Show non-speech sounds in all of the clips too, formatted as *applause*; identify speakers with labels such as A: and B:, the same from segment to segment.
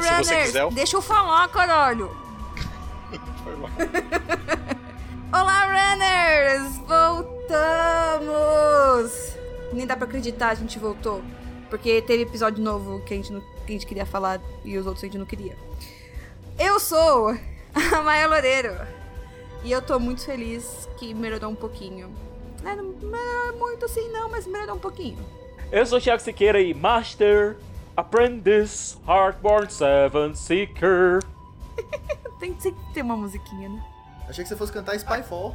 A: Ah, se você quiser,
B: Deixa eu falar, caralho! *laughs*
A: Foi mal. *laughs*
B: Olá, runners! Voltamos! Nem dá pra acreditar, a gente voltou. Porque teve episódio novo que a gente, não, que a gente queria falar e os outros a gente não queria. Eu sou a *laughs* Maia Loureiro. E eu tô muito feliz que melhorou um pouquinho. É, não melhorou muito assim não, mas melhorou um pouquinho.
C: Eu sou o Thiago Siqueira e Master, Apprentice, Heartborn Seven Seeker. *laughs*
B: Tem que ter uma musiquinha, né?
D: Achei que você fosse cantar Spyfall.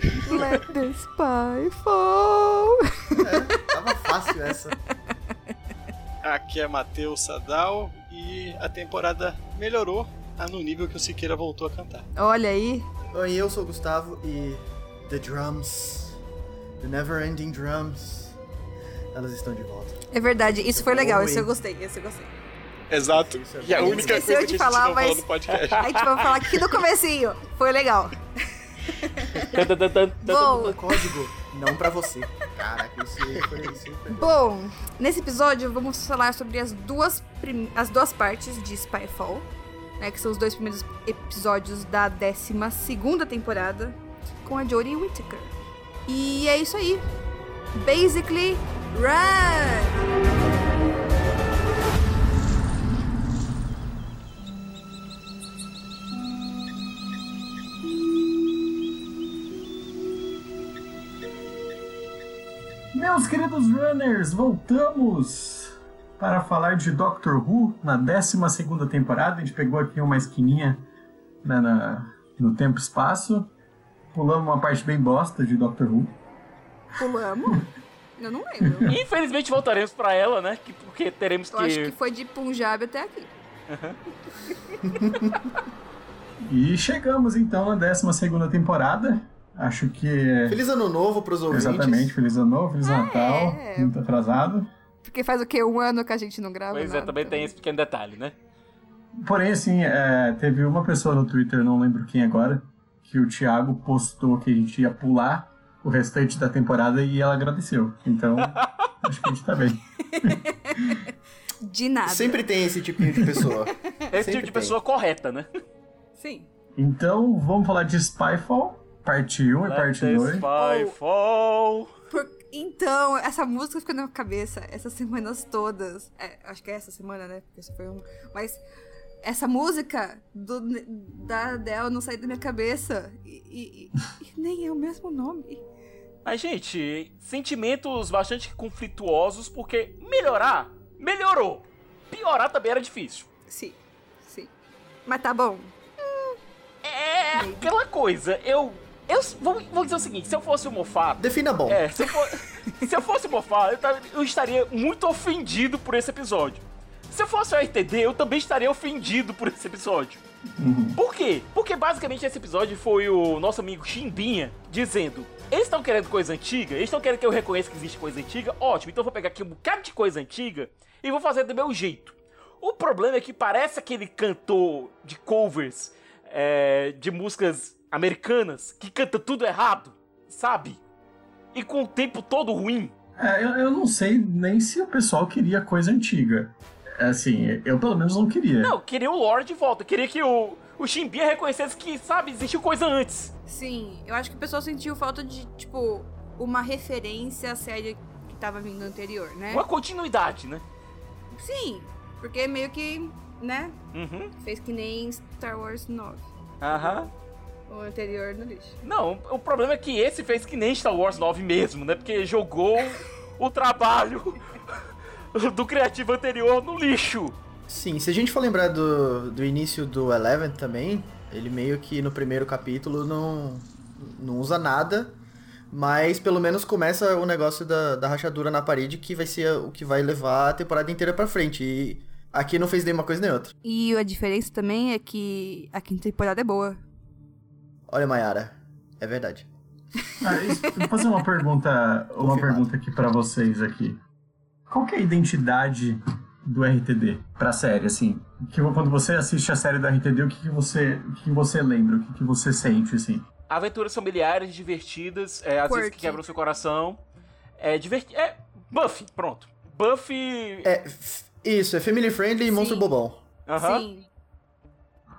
D: *laughs*
B: Let the spy fall.
D: É, tava fácil essa.
A: Aqui é Matheus Sadal e a temporada melhorou a no nível que o Siqueira voltou a cantar.
B: Olha aí.
D: Oi, eu sou o Gustavo e The Drums, The Never Ending Drums, elas estão de volta.
B: É verdade, isso foi legal, isso eu gostei, isso eu gostei.
A: Exato. E a única coisa que a gente
B: falar,
A: não
B: mas-
A: falou no podcast. *laughs*
B: A gente vai falar aqui no comecinho. Foi legal. Bom,
D: Código, não pra você. Caraca, isso foi super.
B: bom, nesse episódio vamos falar sobre as duas, prim- as duas partes de Spyfall, né, que são os dois primeiros episódios da 12 segunda temporada, com a Jodie Whittaker. E é isso aí. Basically!
E: Meus queridos runners, voltamos para falar de Doctor Who na 12 temporada. A gente pegou aqui uma esquininha né, na- no tempo e espaço. Pulamos uma parte bem bosta de Doctor Who.
B: Pulamos? *laughs* Eu não lembro. *laughs*
C: Infelizmente voltaremos pra ela, né? que- Porque teremos
B: Eu acho que foi de Punjab até aqui.
E: E chegamos então na 12 temporada. Acho que. é-
D: Feliz ano novo pros ouvintes.
E: Exatamente, Feliz Ano Novo, Feliz Natal.
B: é.
E: Muito atrasado.
B: Porque faz o quê? Um ano que a gente não grava?
C: Pois é,
B: nada,
C: também
B: então.
C: tem esse pequeno detalhe, né?
E: Porém, assim, é, teve uma pessoa no Twitter, não lembro quem agora, que o Thiago postou que a gente ia pular o restante da temporada e ela agradeceu. Então, *laughs* acho que a gente tá bem.
B: De nada.
D: Sempre tem esse tipinho de pessoa. *laughs*
C: Esse
D: Sempre
C: tipo de
D: tem.
C: pessoa correta, né?
B: Sim.
E: Então, vamos falar de Spyfall, parte 1 e
C: Let
E: parte
C: the
E: 2.
C: spy fall.
B: Por- Então, essa música ficou na minha cabeça essas semanas todas. É, acho que é essa semana, né? Porque isso foi um. Mas essa música do, da Adele não saiu da minha cabeça. E, e- e- e nem é o mesmo nome.
C: Mas, gente, sentimentos bastante conflituosos, porque melhorar, melhorou. Piorar também era difícil.
B: Sim, sim. Mas tá bom.
C: É aquela coisa, eu. Eu vou, vou dizer o seguinte, se eu fosse o mofado.
D: Defina bom.
C: É, se eu, for, *laughs* se eu fosse mofado, eu, tava- eu estaria muito ofendido por esse episódio. Se eu fosse o RTD, eu também estaria ofendido por esse episódio. Por quê? Porque basicamente esse episódio foi o nosso amigo Chimbinha dizendo: eles estão querendo coisa antiga, eles estão querendo que eu reconheça que existe coisa antiga, ótimo, então eu vou pegar aqui um bocado de coisa antiga e vou fazer do meu jeito. O problema é que parece aquele cantor de covers é, de músicas americanas que canta tudo errado, sabe? E com o tempo todo ruim.
E: É, eu, eu não sei nem se o pessoal queria coisa antiga. Assim, eu pelo menos não queria.
C: Não, eu queria o lore de volta, eu queria que o, o Chimbinha reconhecesse que, sabe, existiu coisa antes.
B: Sim, eu acho que o pessoal sentiu falta de, tipo, uma referência à série que tava vindo anterior, né?
C: Uma continuidade, né?
B: Sim, porque meio que, né?
C: Uhum.
B: Fez que nem Star Wars 9.
C: Aham.
B: O anterior no lixo.
C: Não, o problema é que esse fez que nem Star Wars 9 mesmo, né? Porque jogou o trabalho *laughs* *laughs* do criativo anterior no lixo.
D: Sim, se a gente for lembrar do, do início do Eleven também, ele meio que no primeiro capítulo não, não usa nada Mas pelo menos começa o negócio da, da rachadura na parede que vai ser o que vai levar a temporada inteira pra frente. E aqui não fez nenhuma coisa nem outra.
B: E a diferença também é que a quinta temporada é boa.
D: Olha, Mayara, é verdade.
E: Ah, isso- vou fazer uma pergunta, uma
D: Confirmado.
E: pergunta aqui pra vocês aqui. Qual que é a identidade do RTD pra série, assim? Que, quando você assiste a série do RTD, o que, que você, o que, que você lembra? O que, que você sente, assim?
C: Aventuras familiares, divertidas, é, às vezes que quebram o seu coração. É divertido. É. Buffy, pronto. Buffy.
D: É, isso, é family friendly e monstro
B: Sim.
D: bobão.
C: aham.
B: Sim.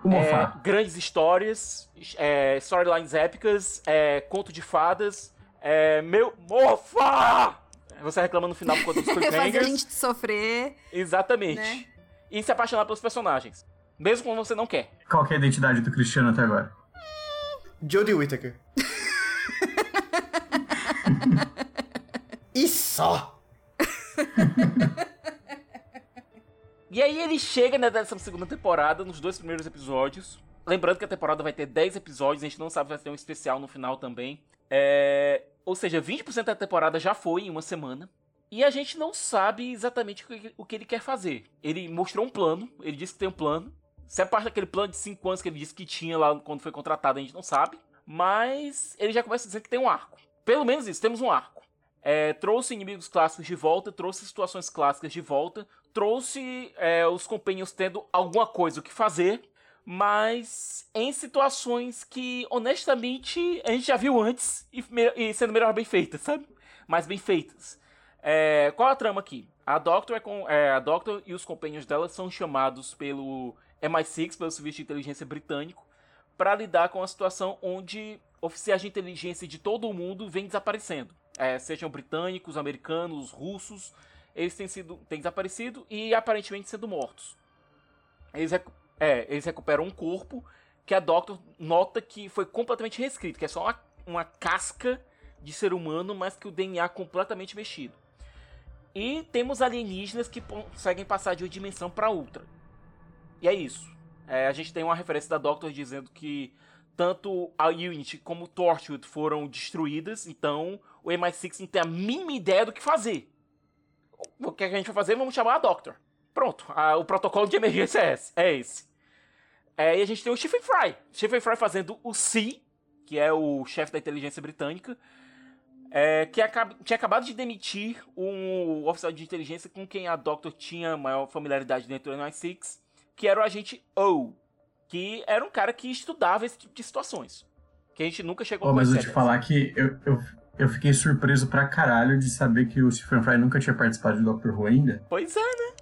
E: O
C: É, grandes histórias, é, storylines épicas, é, conto de fadas. É, meu. Mofa! Você reclama no final quando os
B: Fazer a
C: cliffhangers.
B: gente sofrer.
C: Exatamente.
B: né?
C: E se apaixonar pelos personagens. Mesmo quando você não quer.
E: Qual que é a identidade do Cristiano até agora?
D: Jodie Whittaker. *laughs* e só! *laughs*
C: E aí ele chega na 12 segunda temporada, nos dois primeiros episódios. Lembrando que a temporada vai ter 10 episódios, a gente não sabe se vai ter um especial no final também. É... Ou seja, 20% da temporada já foi em uma semana. E a gente não sabe exatamente o que, ele quer fazer. Ele mostrou um plano, ele disse que tem um plano. Se é parte daquele plano de 5 anos que ele disse que tinha lá quando foi contratado, a gente não sabe. Mas ele já começa dizendo que tem um arco. Pelo menos isso, temos um arco. É, trouxe inimigos clássicos de volta, trouxe situações clássicas de volta, trouxe é, os companheiros tendo alguma coisa o que fazer, mas em situações que, honestamente, a gente já viu antes e, e sendo melhor bem feitas, sabe? Mais bem feitas. É, qual a trama aqui? A Doctor, é com, é, a Doctor e os companheiros dela são chamados pelo MI6, pelo Serviço de Inteligência Britânico, para lidar com a situação onde oficiais de inteligência de todo o mundo vêm desaparecendo. É, sejam britânicos, americanos, russos, eles têm, sido, têm desaparecido e aparentemente sendo mortos. Eles, é, eles recuperam um corpo que a Doctor nota que foi completamente reescrito, que é só uma, uma casca de ser humano, mas que o DNA é completamente mexido. E temos alienígenas que conseguem passar de uma dimensão para outra. E é isso. É, a gente tem uma referência da Doctor dizendo que tanto a Unity como o Torchwood foram destruídas, então o MI6 não tem a mínima ideia do que fazer. O que a gente vai fazer? Vamos chamar a Doctor. Pronto, a- o protocolo de emergência é esse. É esse. É, e a gente tem o Stephen Fry. Stephen Fry fazendo o C, que é o chefe da inteligência britânica, é, que acaba- tinha acabado de demitir um oficial de inteligência com quem a Doctor tinha maior familiaridade dentro do MI6, que era o agente O, que era um cara que estudava esse tipo de situações. Que a gente nunca chegou
E: Ô,
C: a
E: mas
C: conhecer.
E: vou te falar que eu, eu, eu fiquei surpreso pra caralho de saber que o Stephen Fry nunca tinha participado de Doctor Who ainda.
C: Pois é, né?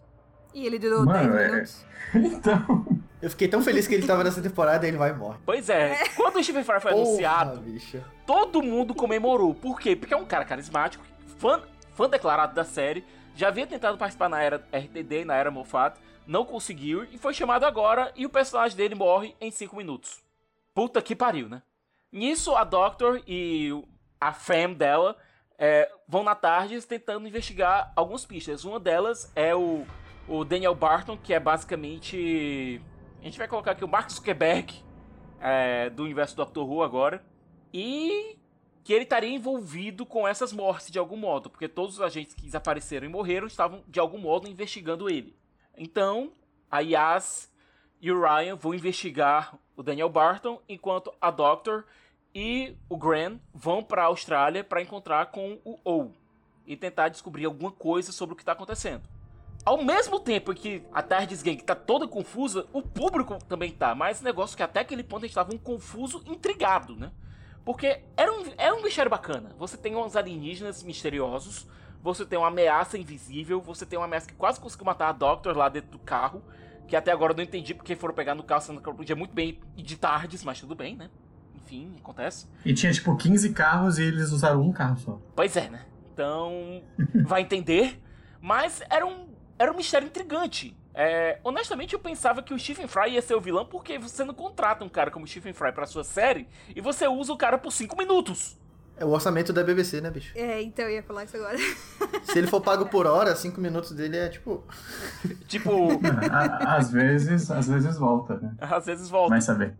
B: E ele durou
E: Mano,
B: 10
E: é-
B: minutos. *laughs*
E: Então.
D: Eu fiquei tão feliz que ele tava nessa temporada e ele vai e morre.
C: Pois é. Quando o Stephen Fry foi anunciado,
D: Porra, bicha.
C: todo mundo comemorou. Por quê? Porque é um cara carismático, fã, fã declarado da série, já havia tentado participar na era RTD, na era Moffat, não conseguiu e foi chamado agora e o personagem dele morre em 5 minutos. Puta que pariu, né? Nisso, a Doctor e a fam dela é, vão na tarde tentando investigar algumas pistas. Uma delas é o, o Daniel Barton, que é basicamente. Gente vai colocar aqui o Mark Zuckerberg é, do universo Doctor Who agora. E que ele estaria envolvido com essas mortes de algum modo, porque todos os agentes que desapareceram e morreram estavam de algum modo investigando ele. Então, a Yas e o Ryan vão investigar o Daniel Barton, enquanto a Doctor e o Gran vão para a Austrália para encontrar com o O e tentar descobrir alguma coisa sobre o que está acontecendo. Ao mesmo tempo que a Tardes Gang tá toda confusa, o público também tá. Mas negócio que até aquele ponto a gente tava um confuso, intrigado, né? Porque era um, era um mistério bacana. Você tem uns alienígenas misteriosos, você tem uma ameaça invisível, você tem uma ameaça que quase conseguiu matar a Doctor lá dentro do carro, que até agora eu não entendi porque foram pegar no carro, sendo que podia muito bem ir de tardes, mas tudo bem, né? Enfim, acontece.
E: E tinha tipo 15 carros e eles usaram um carro só.
C: Pois é, né? Então, vai entender. Mas era um, era um mistério intrigante. É, honestamente, eu pensava que o Stephen Fry ia ser o vilão porque você não contrata um cara como o Stephen Fry pra sua série e você usa o cara por 5 minutos.
D: É o orçamento da BBC, né, bicho?
B: É, então eu ia falar isso agora.
D: Se ele for pago por hora, cinco minutos dele é tipo. *laughs*
C: Tipo,
E: À- Às vezes, às vezes volta, né?
C: às vezes volta.
E: Vai saber.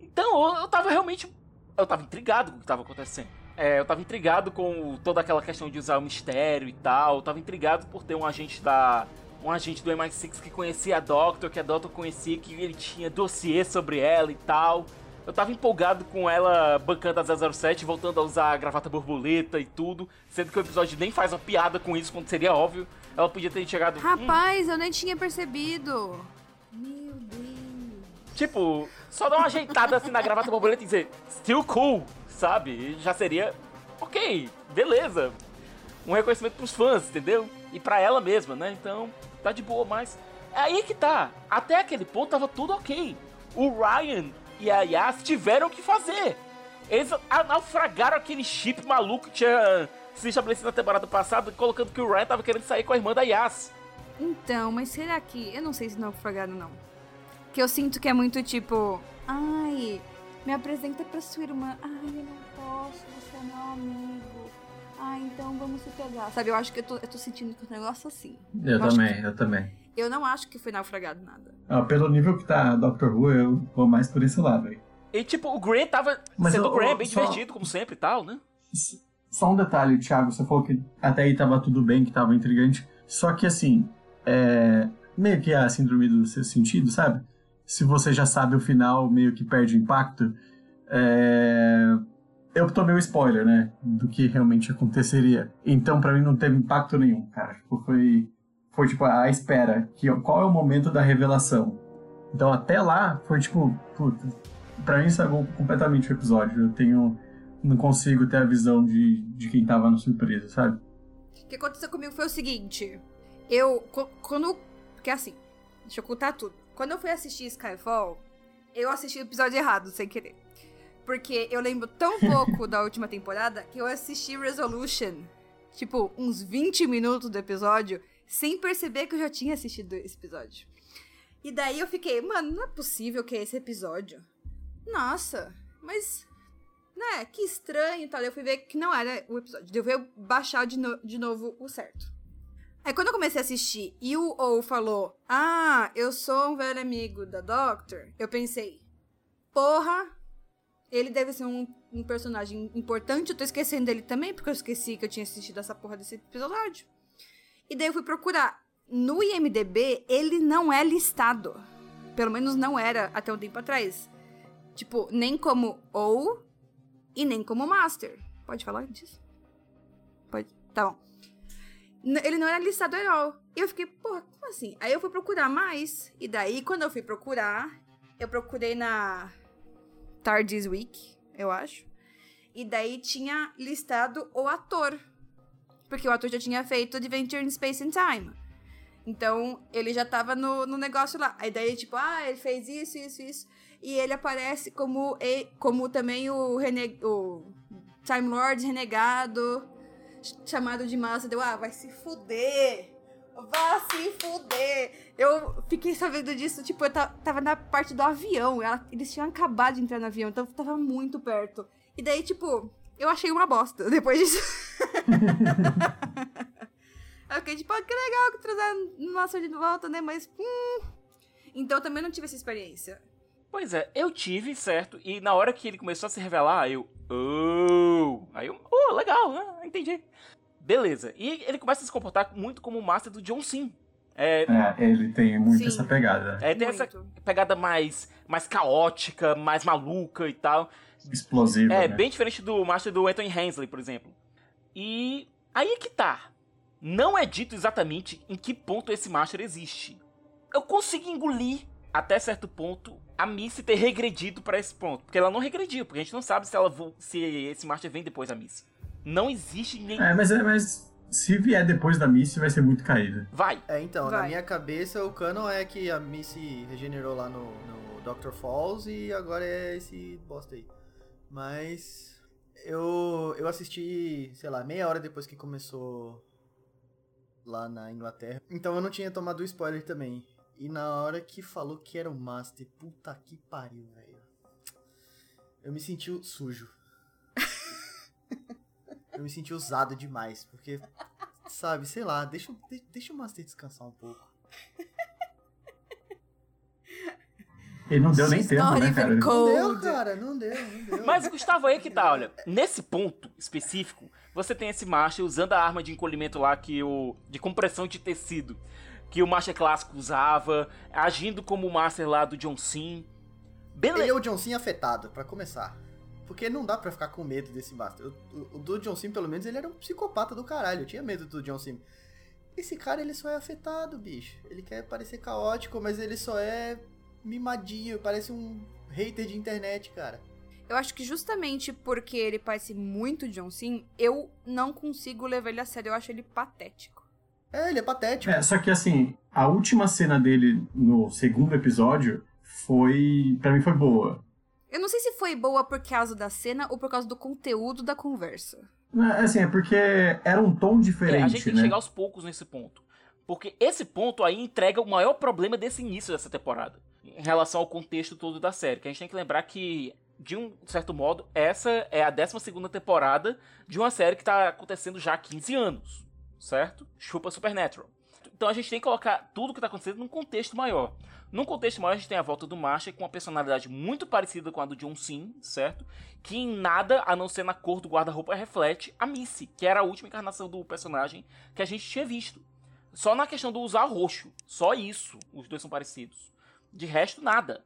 C: Então, eu, eu tava realmente. Eu tava intrigado com o que tava acontecendo. É, eu tava intrigado com toda aquela questão de usar o mistério e tal. Eu tava intrigado por ter um agente da. Um agente do MI6 que conhecia a Doctor, que a Doctor conhecia, que ele tinha dossiê sobre ela e tal. Eu tava empolgado com ela bancando a 007, voltando a usar a gravata borboleta e tudo, sendo que o episódio nem faz uma piada com isso, quando seria óbvio. Ela podia ter chegado.
B: Rapaz, hum. eu nem tinha percebido. Meu Deus.
C: Tipo, só dar uma ajeitada assim na gravata borboleta e dizer, still cool, sabe? Já seria. Ok, beleza. Um reconhecimento pros fãs, entendeu? E pra ela mesma, né? Então, tá de boa, mas. É aí que tá. Até aquele ponto tava tudo ok. O Ryan e a Yas tiveram que fazer. Eles naufragaram aquele chip maluco que tinha se estabelecido na temporada passada, colocando que o Ryan tava querendo sair com a irmã da Yas.
B: Então, mas será que. Eu não sei se naufragaram, não. Que eu sinto que é muito tipo. Ai, me apresenta pra sua irmã. Ai, eu não posso, você é meu amigo. Ai, então vamos se pegar. Sabe, eu acho que eu tô, eu tô sentindo que o negócio assim.
E: Eu, eu também, eu também.
B: Eu não acho que foi naufragado nada.
E: Ah, pelo nível que tá Doctor Who, eu vou mais por esse lado aí.
C: E tipo, o Grant tava Mas sendo eu, o Grant bem só... divertido, como sempre e tal, né?
E: Só um detalhe, Thiago, você falou que até aí tava tudo bem, que tava intrigante. Só que assim, é... meio que a síndrome do seu sentido, sabe? Se você já sabe o final, meio que perde impacto. É... Eu tomei o spoiler, né? Do que realmente aconteceria. Então, para mim, não teve impacto nenhum, cara. Tipo, foi foi tipo a espera, que qual é o momento da revelação. Então até lá foi tipo, puta, pra mim estragou completamente o episódio. Eu tenho não consigo ter a visão de, de quem tava na surpresa, sabe?
B: O que aconteceu comigo foi o seguinte, eu quando porque assim, deixa eu contar tudo. Quando eu fui assistir Skyfall, eu assisti o episódio errado, sem querer. Porque eu lembro tão *laughs* pouco da última temporada que eu assisti Resolution, tipo, uns 20 minutos do episódio, sem perceber que eu já tinha assistido esse episódio. E daí eu fiquei, mano, não é possível que é esse episódio. Nossa, mas. Né, que estranho e tal. Eu fui ver que não era o episódio. Eu fui baixar de, no, de novo o certo. Aí quando eu comecei a assistir e o ou falou: Ah, eu sou um velho amigo da Doctor, eu pensei, porra, ele deve ser um, um personagem importante. Eu tô esquecendo dele também, porque eu esqueci que eu tinha assistido essa porra desse episódio. E daí eu fui procurar. No IMDB, ele não é listado. Pelo menos não era até um tempo atrás. Tipo, nem como ou e nem como master. Pode falar disso? Pode. Tá bom. Ele não era listado all. E eu fiquei, porra, como assim? Aí eu fui procurar mais. E daí, quando eu fui procurar, eu procurei na TARDIS Week, eu acho. E daí tinha listado o ator porque o ator já tinha feito Adventure in Space and Time. Então, ele já tava no, no negócio lá. A ideia é tipo, ah, ele fez isso, isso, isso. E ele aparece como, como também o, rene, o Time Lord renegado, chamado de massa. Deu, ah, vai se fuder! Vá se fuder! Eu fiquei sabendo disso, tipo, eu tava na parte do avião. Ela, eles tinham acabado de entrar no avião, então tava muito perto. E daí, tipo, eu achei uma bosta *laughs* depois disso. eu fiquei tipo, ah, que legal que trazer nossa de volta, né? Mas. Hum. Então eu também não tive essa experiência.
C: Pois é, eu tive, certo? E na hora que ele começou a se revelar, eu. Oh! Aí eu. Oh, legal, né? Entendi. Beleza. E ele começa a se comportar muito como o Master do John Sim.
E: É, é, ele tem muito Sim. essa pegada.
C: É, tem muito. essa pegada mais, mais caótica, mais maluca e tal
E: explosiva.
C: É,
E: né?
C: bem diferente do Master do Anthony Hensley, por exemplo. E aí é que tá. Não é dito exatamente em que ponto esse Master existe. Eu consegui engolir até certo ponto a Missy ter regredido para esse ponto, porque ela não regrediu, porque a gente não sabe se ela se esse Master vem depois da Missy. Não existe nem
E: É, mas é, mas se vier depois da Missy vai ser muito caída.
C: Vai.
D: É, então,
B: vai.
D: na minha cabeça o canon é que a Missy regenerou lá no, no Dr. Falls e agora é esse bosta aí. Mas eu, eu assisti, sei lá, meia hora depois que começou lá na Inglaterra. Então eu não tinha tomado o spoiler também. E na hora que falou que era o Master, puta que pariu, velho. Eu me senti sujo. *laughs* eu me senti usado demais, porque, sabe, sei lá, deixa, deixa o Master descansar um pouco.
E: Ele não deu nem tempo, né, cara?
D: Não deu, cara, não deu, não deu.
C: Mas, Gustavo, aí que tá, olha. Nesse ponto específico, você tem esse Marshall usando a arma de encolhimento lá que o. de compressão de tecido. Que o Marshall clássico usava, agindo como o Master lá do John Sim. Beleza.
D: Ele é o John Cena afetado, pra começar. Porque não dá pra ficar com medo desse Master. O, o- o do John Cena, pelo menos, ele era um psicopata do caralho. Eu tinha medo do John Cena. Esse cara, ele só é afetado, bicho. Ele quer parecer caótico, mas ele só é mimadinho. Parece um hater de internet, cara.
B: Eu acho que justamente porque ele parece muito John Sim, eu não consigo levar ele a sério. Eu acho ele patético.
D: É, ele é patético.
E: É, só que assim, a última cena dele no segundo episódio foi. pra mim foi boa.
B: Eu não sei se foi boa por causa da cena ou por causa do conteúdo da conversa.
E: É, Assim, é porque era um tom
C: É,
E: diferente,
C: a gente tem que
E: né?
C: chegar aos poucos nesse ponto. Porque esse ponto aí entrega o maior problema desse início dessa temporada. Em relação ao contexto todo da série. Que a gente tem que lembrar que, de um certo modo, essa é a 12 temporada de uma série que tá acontecendo já há 15 anos. Certo? Chupa Supernatural. Então a gente tem que colocar tudo que tá acontecendo num contexto maior. Num contexto maior, a gente tem a volta do Marshall com uma personalidade muito parecida com a do John Sim, certo? Que em nada, a não ser na cor do guarda-roupa, reflete a Missy, que era a última encarnação do personagem que a gente tinha visto. Só na questão do usar roxo. Só isso. Os dois são parecidos. De resto, nada.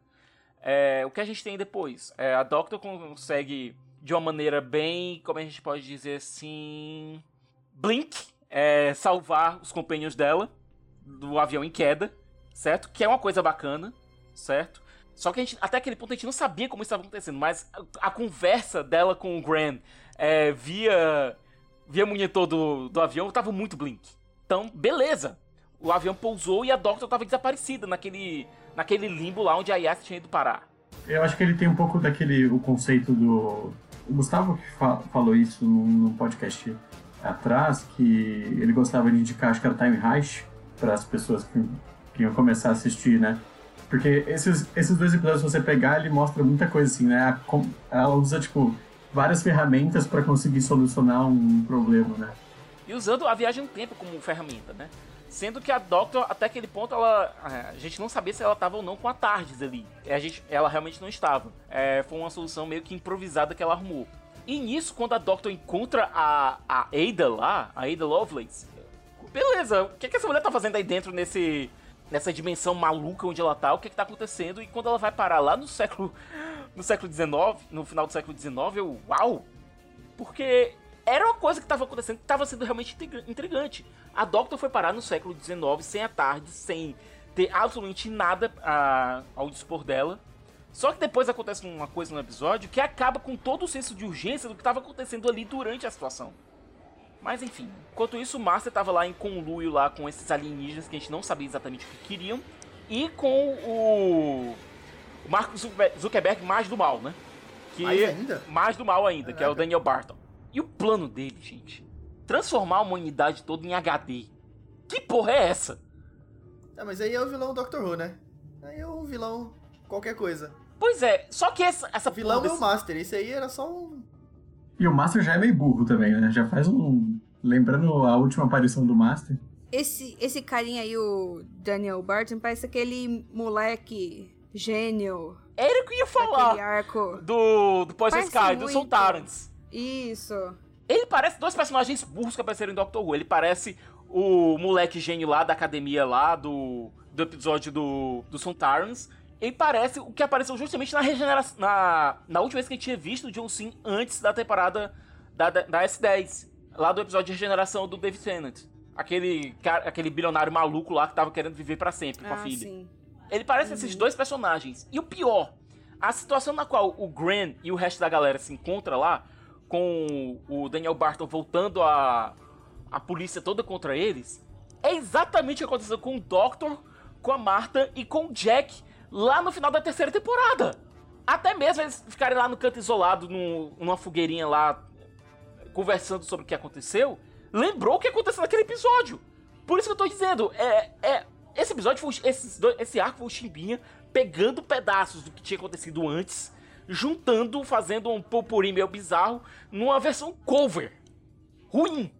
C: É, o que a gente tem depois? É, a Doctor consegue, de uma maneira bem. Como a gente pode dizer assim. Blink. É, salvar os companheiros dela do avião em queda, certo? Que é uma coisa bacana, certo? Só que gente, até aquele ponto a gente não sabia como isso estava acontecendo, mas a, a conversa dela com o Graham é, via, via monitor do, do avião tava muito blink. Então, beleza. O avião pousou e a Doctor tava desaparecida naquele, naquele limbo lá onde a Yas tinha ido parar.
E: Eu acho que ele tem um pouco daquele o conceito do. O Gustavo que fa- falou isso num podcast atrás, que ele gostava de indicar, acho que era Time Heist, para as pessoas que, que iam começar a assistir, né? Porque esses, esses dois episódios, se você pegar, ele mostra muita coisa assim, né? Ela usa, tipo, várias ferramentas para conseguir solucionar um problema, né?
C: E usando a viagem no tempo como ferramenta, né? Sendo que a Doctor, até aquele ponto, ela. A gente não sabia se ela estava ou não com a Tardes ali. A gente, ela realmente não estava. É, foi uma solução meio que improvisada que ela arrumou. E nisso, quando a Doctor encontra a, a Ada lá, a Ada Lovelace, beleza, o que, que essa mulher tá fazendo aí dentro nesse. Nessa dimensão maluca onde ela tá, o que, que tá acontecendo? E quando ela vai parar lá no século. No século XIX, no final do século XIX, eu. Uau! Porque era uma coisa que estava acontecendo que estava sendo realmente intriga- intrigante. A Doctor foi parar no século XIX, sem a tarde, sem ter absolutamente nada a- ao dispor dela. Só que depois acontece uma coisa no episódio que acaba com todo o senso de urgência do que estava acontecendo ali durante a situação. Mas enfim, enquanto isso, o Master estava lá em conluio lá com esses alienígenas que a gente não sabia exatamente o que queriam. E com o, o Mark Zuckerberg- mais do mal, né? Que
D: Mais ainda?
C: mais do mal ainda, que é o
D: Caraca.
C: Daniel Barton. E o plano dele, gente? Transformar a humanidade toda em HD. Que porra é essa?
D: Ah, mas aí é o vilão Doctor Who, né? Aí é um vilão qualquer coisa.
C: Pois é, só que essa, essa
D: O vilão
C: porra
D: é o
C: desse-
D: Master, esse aí era só um...
E: E o Master já é meio burro também, né? Já faz um. Lembrando a última aparição do Master.
B: Esse, esse carinha aí, o Daniel Barton, parece aquele moleque gênio
C: Era o que ia falar
B: arco.
C: do, do Poison
B: Parece
C: Sky, do Soul
B: muito.
C: Tarrants.
B: Isso.
C: Ele parece dois personagens burros que apareceram em Doctor Who. Ele parece o moleque gênio lá da academia lá, do, do episódio do, do Sontarans. Ele parece o que apareceu justamente na regeneração. Na, na última vez que a gente tinha visto o John Sim antes da temporada da, da, da S10. Lá do episódio de regeneração do David Tennant. Aquele, cara- aquele bilionário maluco lá que tava querendo viver pra sempre com a
B: Ah,
C: filha.
B: sim.
C: Ele parece esses dois personagens. E o pior, a situação na qual o Gran e o resto da galera se encontra lá, com o Daniel Barton voltando a, a polícia toda contra eles, é exatamente o que aconteceu com o Doctor, com a Marta e com o Jack lá no final da terceira temporada. Até mesmo eles ficarem lá no canto isolado, num- numa fogueirinha lá, conversando sobre o que aconteceu, lembrou o que aconteceu naquele episódio. Por isso que eu tô dizendo, é, é esse episódio foi dois- esse arco foi o Chimbinha pegando pedaços do que tinha acontecido antes, juntando, fazendo um popurrí meio bizarro numa versão cover. Ruim.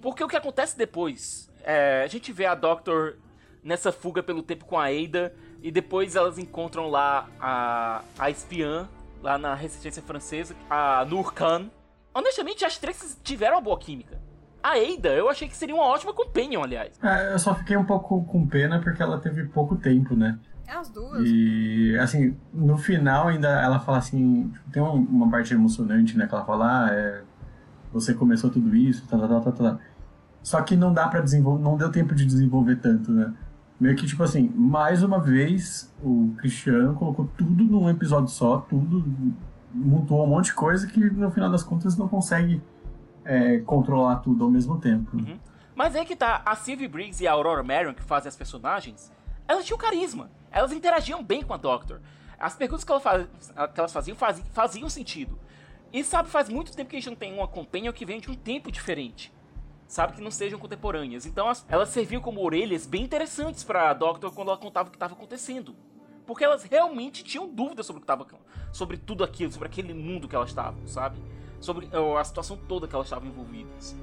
C: Porque o que acontece depois? É, a gente vê a Doctor nessa fuga pelo tempo com a Ada. E depois elas encontram lá a, a espiã, lá na resistência francesa, a Nur Khan. Honestamente, as três tiveram uma boa química. A Ada, eu achei que seria uma ótima companion, aliás.
E: É, eu só fiquei um pouco com pena porque ela teve pouco tempo, né?
B: É as duas.
E: E, assim, no final ainda ela fala assim, tipo, tem uma parte emocionante, né? Que ela fala, ah, é, você começou tudo isso, tá, tá, tá, tá, tá. Só que não dá para desenvolver, não deu tempo de desenvolver tanto, né? Meio que, tipo assim, mais uma vez, o Cristiano colocou tudo num episódio só, tudo, montou um monte de coisa que no final das contas não consegue é, controlar tudo ao mesmo tempo.
C: Uhum. Mas é que tá, a Sylvie Briggs e a Aurora Marion, que fazem as personagens, elas tinham carisma. Elas interagiam bem com a Doctor. As perguntas que, ela faz, que elas faziam, faziam sentido. E sabe, faz muito tempo que a gente não tem uma companion que vem de um tempo diferente. Sabe, que não sejam contemporâneas. Então elas serviam como orelhas bem interessantes pra Doctor quando ela contava o que estava acontecendo. Porque elas realmente tinham dúvidas sobre o que tava, sobre tudo aquilo, sobre aquele mundo que elas estavam, sabe? Sobre a situação toda que elas estavam envolvidas.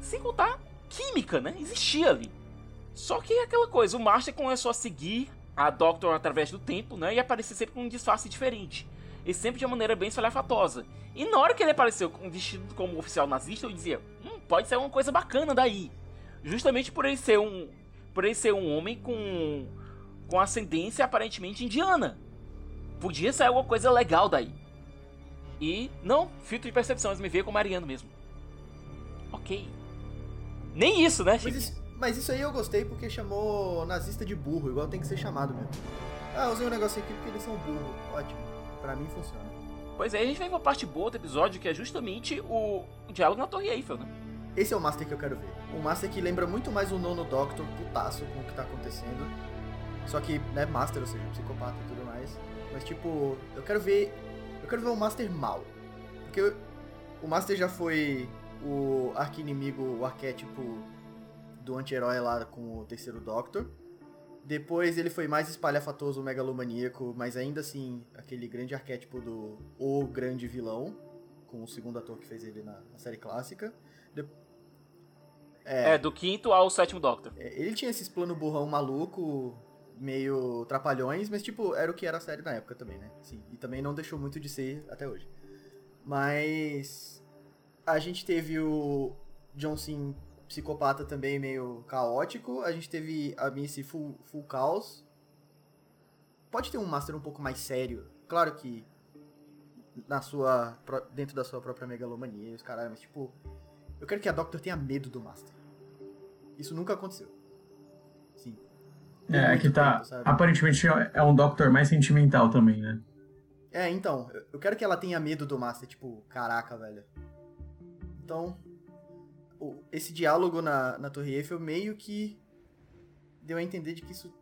C: Sem contar química, né? Existia ali. Só que é aquela coisa, o Master começou a seguir a Doctor através do tempo, né? E aparecer sempre com um disfarce diferente. E sempre de uma maneira bem espalhafatosa. E na hora que ele apareceu vestido como oficial nazista, eu dizia, pode ser uma coisa bacana daí. Justamente por ele ser um. Por ele ser um homem com. com ascendência aparentemente indiana. Podia ser alguma coisa legal daí. E não, filtro de percepção, eles me veem como Mariano mesmo. Ok. Nem isso, né,
D: Chico? Mas isso aí eu gostei porque chamou nazista de burro, igual tem que ser chamado mesmo. Ah, usei um negócio aqui porque eles são burro. Ótimo. Pra mim funciona.
C: Pois é, a gente vem pra parte boa do episódio, que é justamente o, o diálogo na Torre Eiffel, né?
D: Esse é o Master que eu quero ver. Um Master que lembra muito mais o nono Doctor, putaço com o que tá acontecendo. Só que, né, Master, ou seja, psicopata e tudo mais. Mas tipo, eu quero ver. Eu quero ver o Master mal. Porque o Master já foi o arqui-inimigo, o arquétipo do anti-herói lá com o terceiro Doctor. Depois ele foi mais espalhafatoso, megalomaníaco, mas ainda assim aquele grande arquétipo do o grande vilão, com o segundo ator que fez ele na, na série clássica. De...
C: É, é, do quinto ao sétimo Doctor.
D: É, ele tinha esses plano burrão maluco, meio trapalhões, mas tipo, era o que era a série na época também, né? Sim, e também não deixou muito de ser até hoje. Mas a gente teve o John Sim psicopata também meio caótico. A gente teve a Missy full, full caos. Pode ter um Master um pouco mais sério. Claro que na sua dentro da sua própria megalomania, os caras, mas tipo, eu quero que a Doctor tenha medo do Master. Isso nunca aconteceu. Sim.
E: É, é que tá. Aparentemente é um Doctor mais sentimental também, né?
D: É, então, eu quero que ela tenha medo do Master, tipo, caraca, velho. Então, esse diálogo na, na Torre Eiffel meio que deu a entender de que isso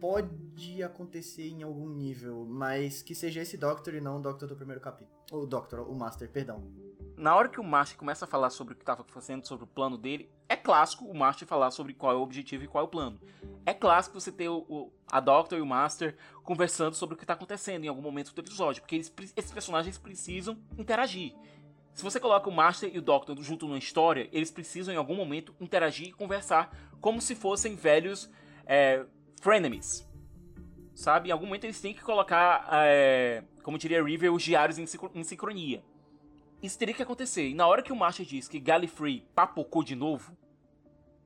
D: pode acontecer em algum nível, mas que seja esse Doctor e não o Doctor do primeiro capítulo. O Doctor, o Master, perdão.
C: Na hora que o Master começa a falar sobre o que estava fazendo, sobre o plano dele, é clássico o Master falar sobre qual é o objetivo e qual é o plano. É clássico você ter o, o a Doctor e o Master conversando sobre o que está acontecendo em algum momento do episódio, porque eles, esses personagens precisam interagir. Se você coloca o Master e o Doctor junto numa história, eles precisam em algum momento interagir e conversar como se fossem velhos é, frenemies. Sabe? Em algum momento eles têm que colocar, é, como diria River, os diários em, em sincronia. Isso teria que acontecer. E na hora que o Master diz que Gallifrey papocou de novo,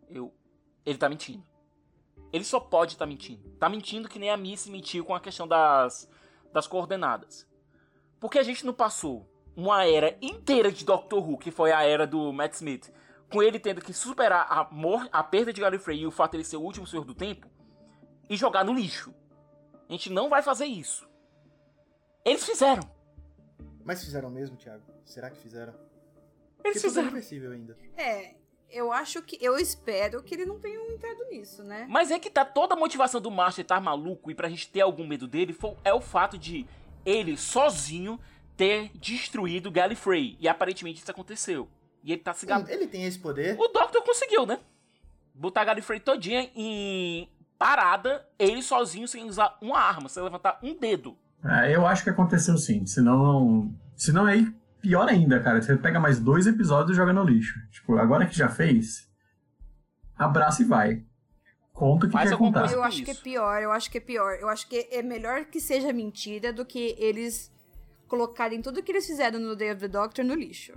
C: eu. Ele tá mentindo. Ele só pode estar tá mentindo. Tá mentindo que nem a Missy mentiu com a questão das, das coordenadas. Porque a gente não passou uma era inteira de Doctor Who, que foi a era do Matt Smith, com ele tendo que superar a, mor a perda de Gallifrey e o fato de ele ser o último Senhor do Tempo, e jogar no lixo. A gente não vai fazer isso. Eles fizeram.
D: Mas fizeram mesmo, Thiago? Será que fizeram?
C: Eles Porque fizeram.
D: É ainda.
B: É, eu acho que. Eu espero que ele não tenha entrado nisso, né?
C: Mas é que tá toda a motivação do Master estar maluco e pra gente ter algum medo dele foi, é o fato de ele sozinho ter destruído Gallifrey. E aparentemente isso aconteceu. E ele tá se
D: gal... Ele tem esse poder?
C: O Doctor conseguiu, né? Botar Gallifrey todinha em parada, ele sozinho, sem usar uma arma, sem levantar um dedo.
E: É, eu acho que aconteceu sim. Senão. Senão aí, pior ainda, cara. Você pega mais dois episódios e joga no lixo. Tipo, agora que já fez, abraça e vai. conta o que
C: Faz
E: quer contar.
B: Eu acho que é pior, eu acho que é pior. Eu acho que é melhor que seja mentira do que eles colocarem tudo que eles fizeram no Day of the Doctor no lixo.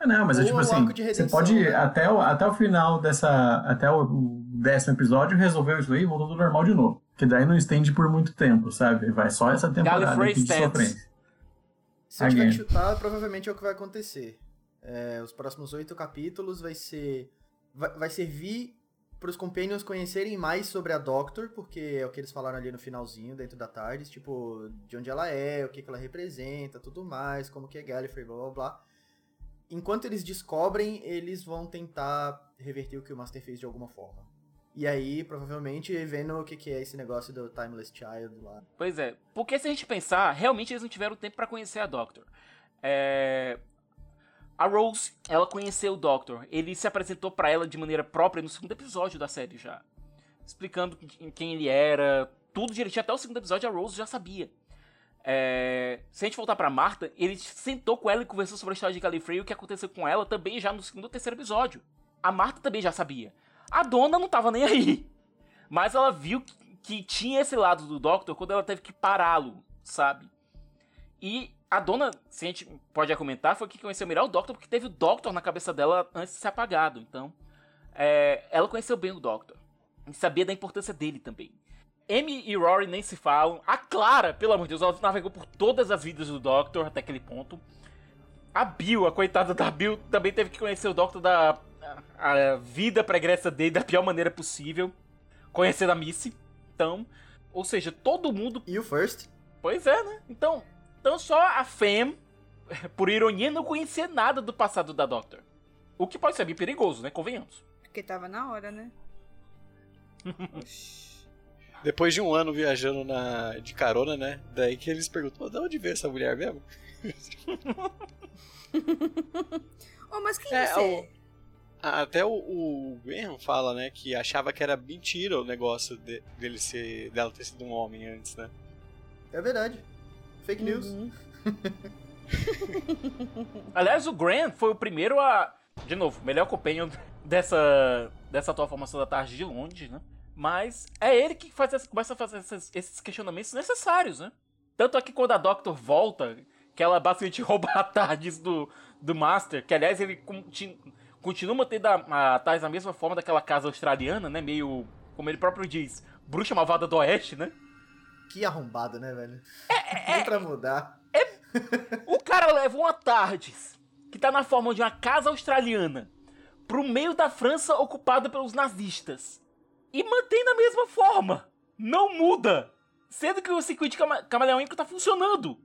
E: Ah, não, mas é tipo assim,
D: de
E: você
D: redenção,
E: pode
D: né?
E: até, o, até o final dessa. Até o o décimo episódio resolveu isso aí e voltou tudo normal de novo. Que daí não estende por muito tempo, sabe? Vai só essa temporada
C: Gallifrey
E: aqui de
C: stands.
E: sofrência.
D: Se eu tiver
E: Again.
D: que chutar, provavelmente é o que vai acontecer. É, os próximos oito capítulos vai ser. Vai, vai servir para os Companions conhecerem mais sobre a Doctor, porque é o que eles falaram ali no finalzinho, dentro da tarde, tipo, de onde ela é, o que, que ela representa, tudo mais, como que é Gallifrey, blá blá blá. Enquanto eles descobrem, eles vão tentar reverter o que o Master fez de alguma forma. E aí, provavelmente, vendo o que, que é esse negócio do Timeless Child lá.
C: Pois é, porque se a gente pensar, realmente eles não tiveram tempo pra conhecer a Doctor. É... A Rose, ela conheceu o Doctor. Ele se apresentou pra ela de maneira própria no segundo episódio da série já. Explicando quem- quem ele era, tudo direitinho. Até o segundo episódio a Rose já sabia. É, Se a gente voltar pra Marta, ele sentou com ela e conversou sobre a história de Gallifrey e o que aconteceu com ela também já no segundo ou terceiro episódio. A Marta também já sabia. A dona não tava nem aí. Mas ela viu que, que tinha esse lado do Doctor quando ela teve que pará-lo, sabe? E a dona, se a gente pode comentar, foi que conheceu melhor o Doctor porque teve o Doctor na cabeça dela antes de ser apagado. Então, é, ela conheceu bem o Doctor. E sabia da importância dele também. Amy e Rory nem se falam. A Clara, pelo amor de Deus, ela navegou por todas as vidas do Doctor até aquele ponto. A Bill, a coitada da Bill, também teve que conhecer o Doctor da a, vida pregressa dele da pior maneira possível. Conhecer a Missy. Então, ou seja, todo mundo
D: E o First?
C: Pois é, né? Então, então só a Fem, *laughs* por ironia, não conhecia nada do passado da Doctor. O que pode ser bem perigoso, né? Convenhamos.
B: Porque tava na hora, né? *laughs*
A: Depois de um ano viajando na, de carona, né? Daí que eles perguntam, de onde veio essa mulher mesmo? *laughs*
B: Oh, mas quem
A: É,
B: é você?
A: Até o, o Graham fala, né, que achava que era mentira o negócio de- dele ser, dela ter sido um homem antes, né?
D: É verdade. Fake news.
B: Uhum. *laughs*
C: Aliás, o Grant foi o primeiro a. De novo, melhor companion *laughs* dessa, dessa atual formação da tarde de longe, né? Mas é ele que faz, essa- começa a fazer esses, esses questionamentos necessários, né? Tanto é que quando a Doctor volta, que ela basicamente *laughs* rouba a TARDIS do, do Master, que aliás ele continua mantendo a, a TARDIS da mesma forma daquela casa australiana, né? Meio, como ele próprio diz, bruxa malvada do oeste, né?
D: Que arrombado, né, velho?
C: É, *laughs*
D: Nem pra mudar.
C: O cara leva uma TARDIS, que tá na forma de uma casa australiana, pro meio da França ocupada pelos nazistas. E mantém na mesma forma. Não muda. Sendo que o circuito cama camaleônico tá funcionando.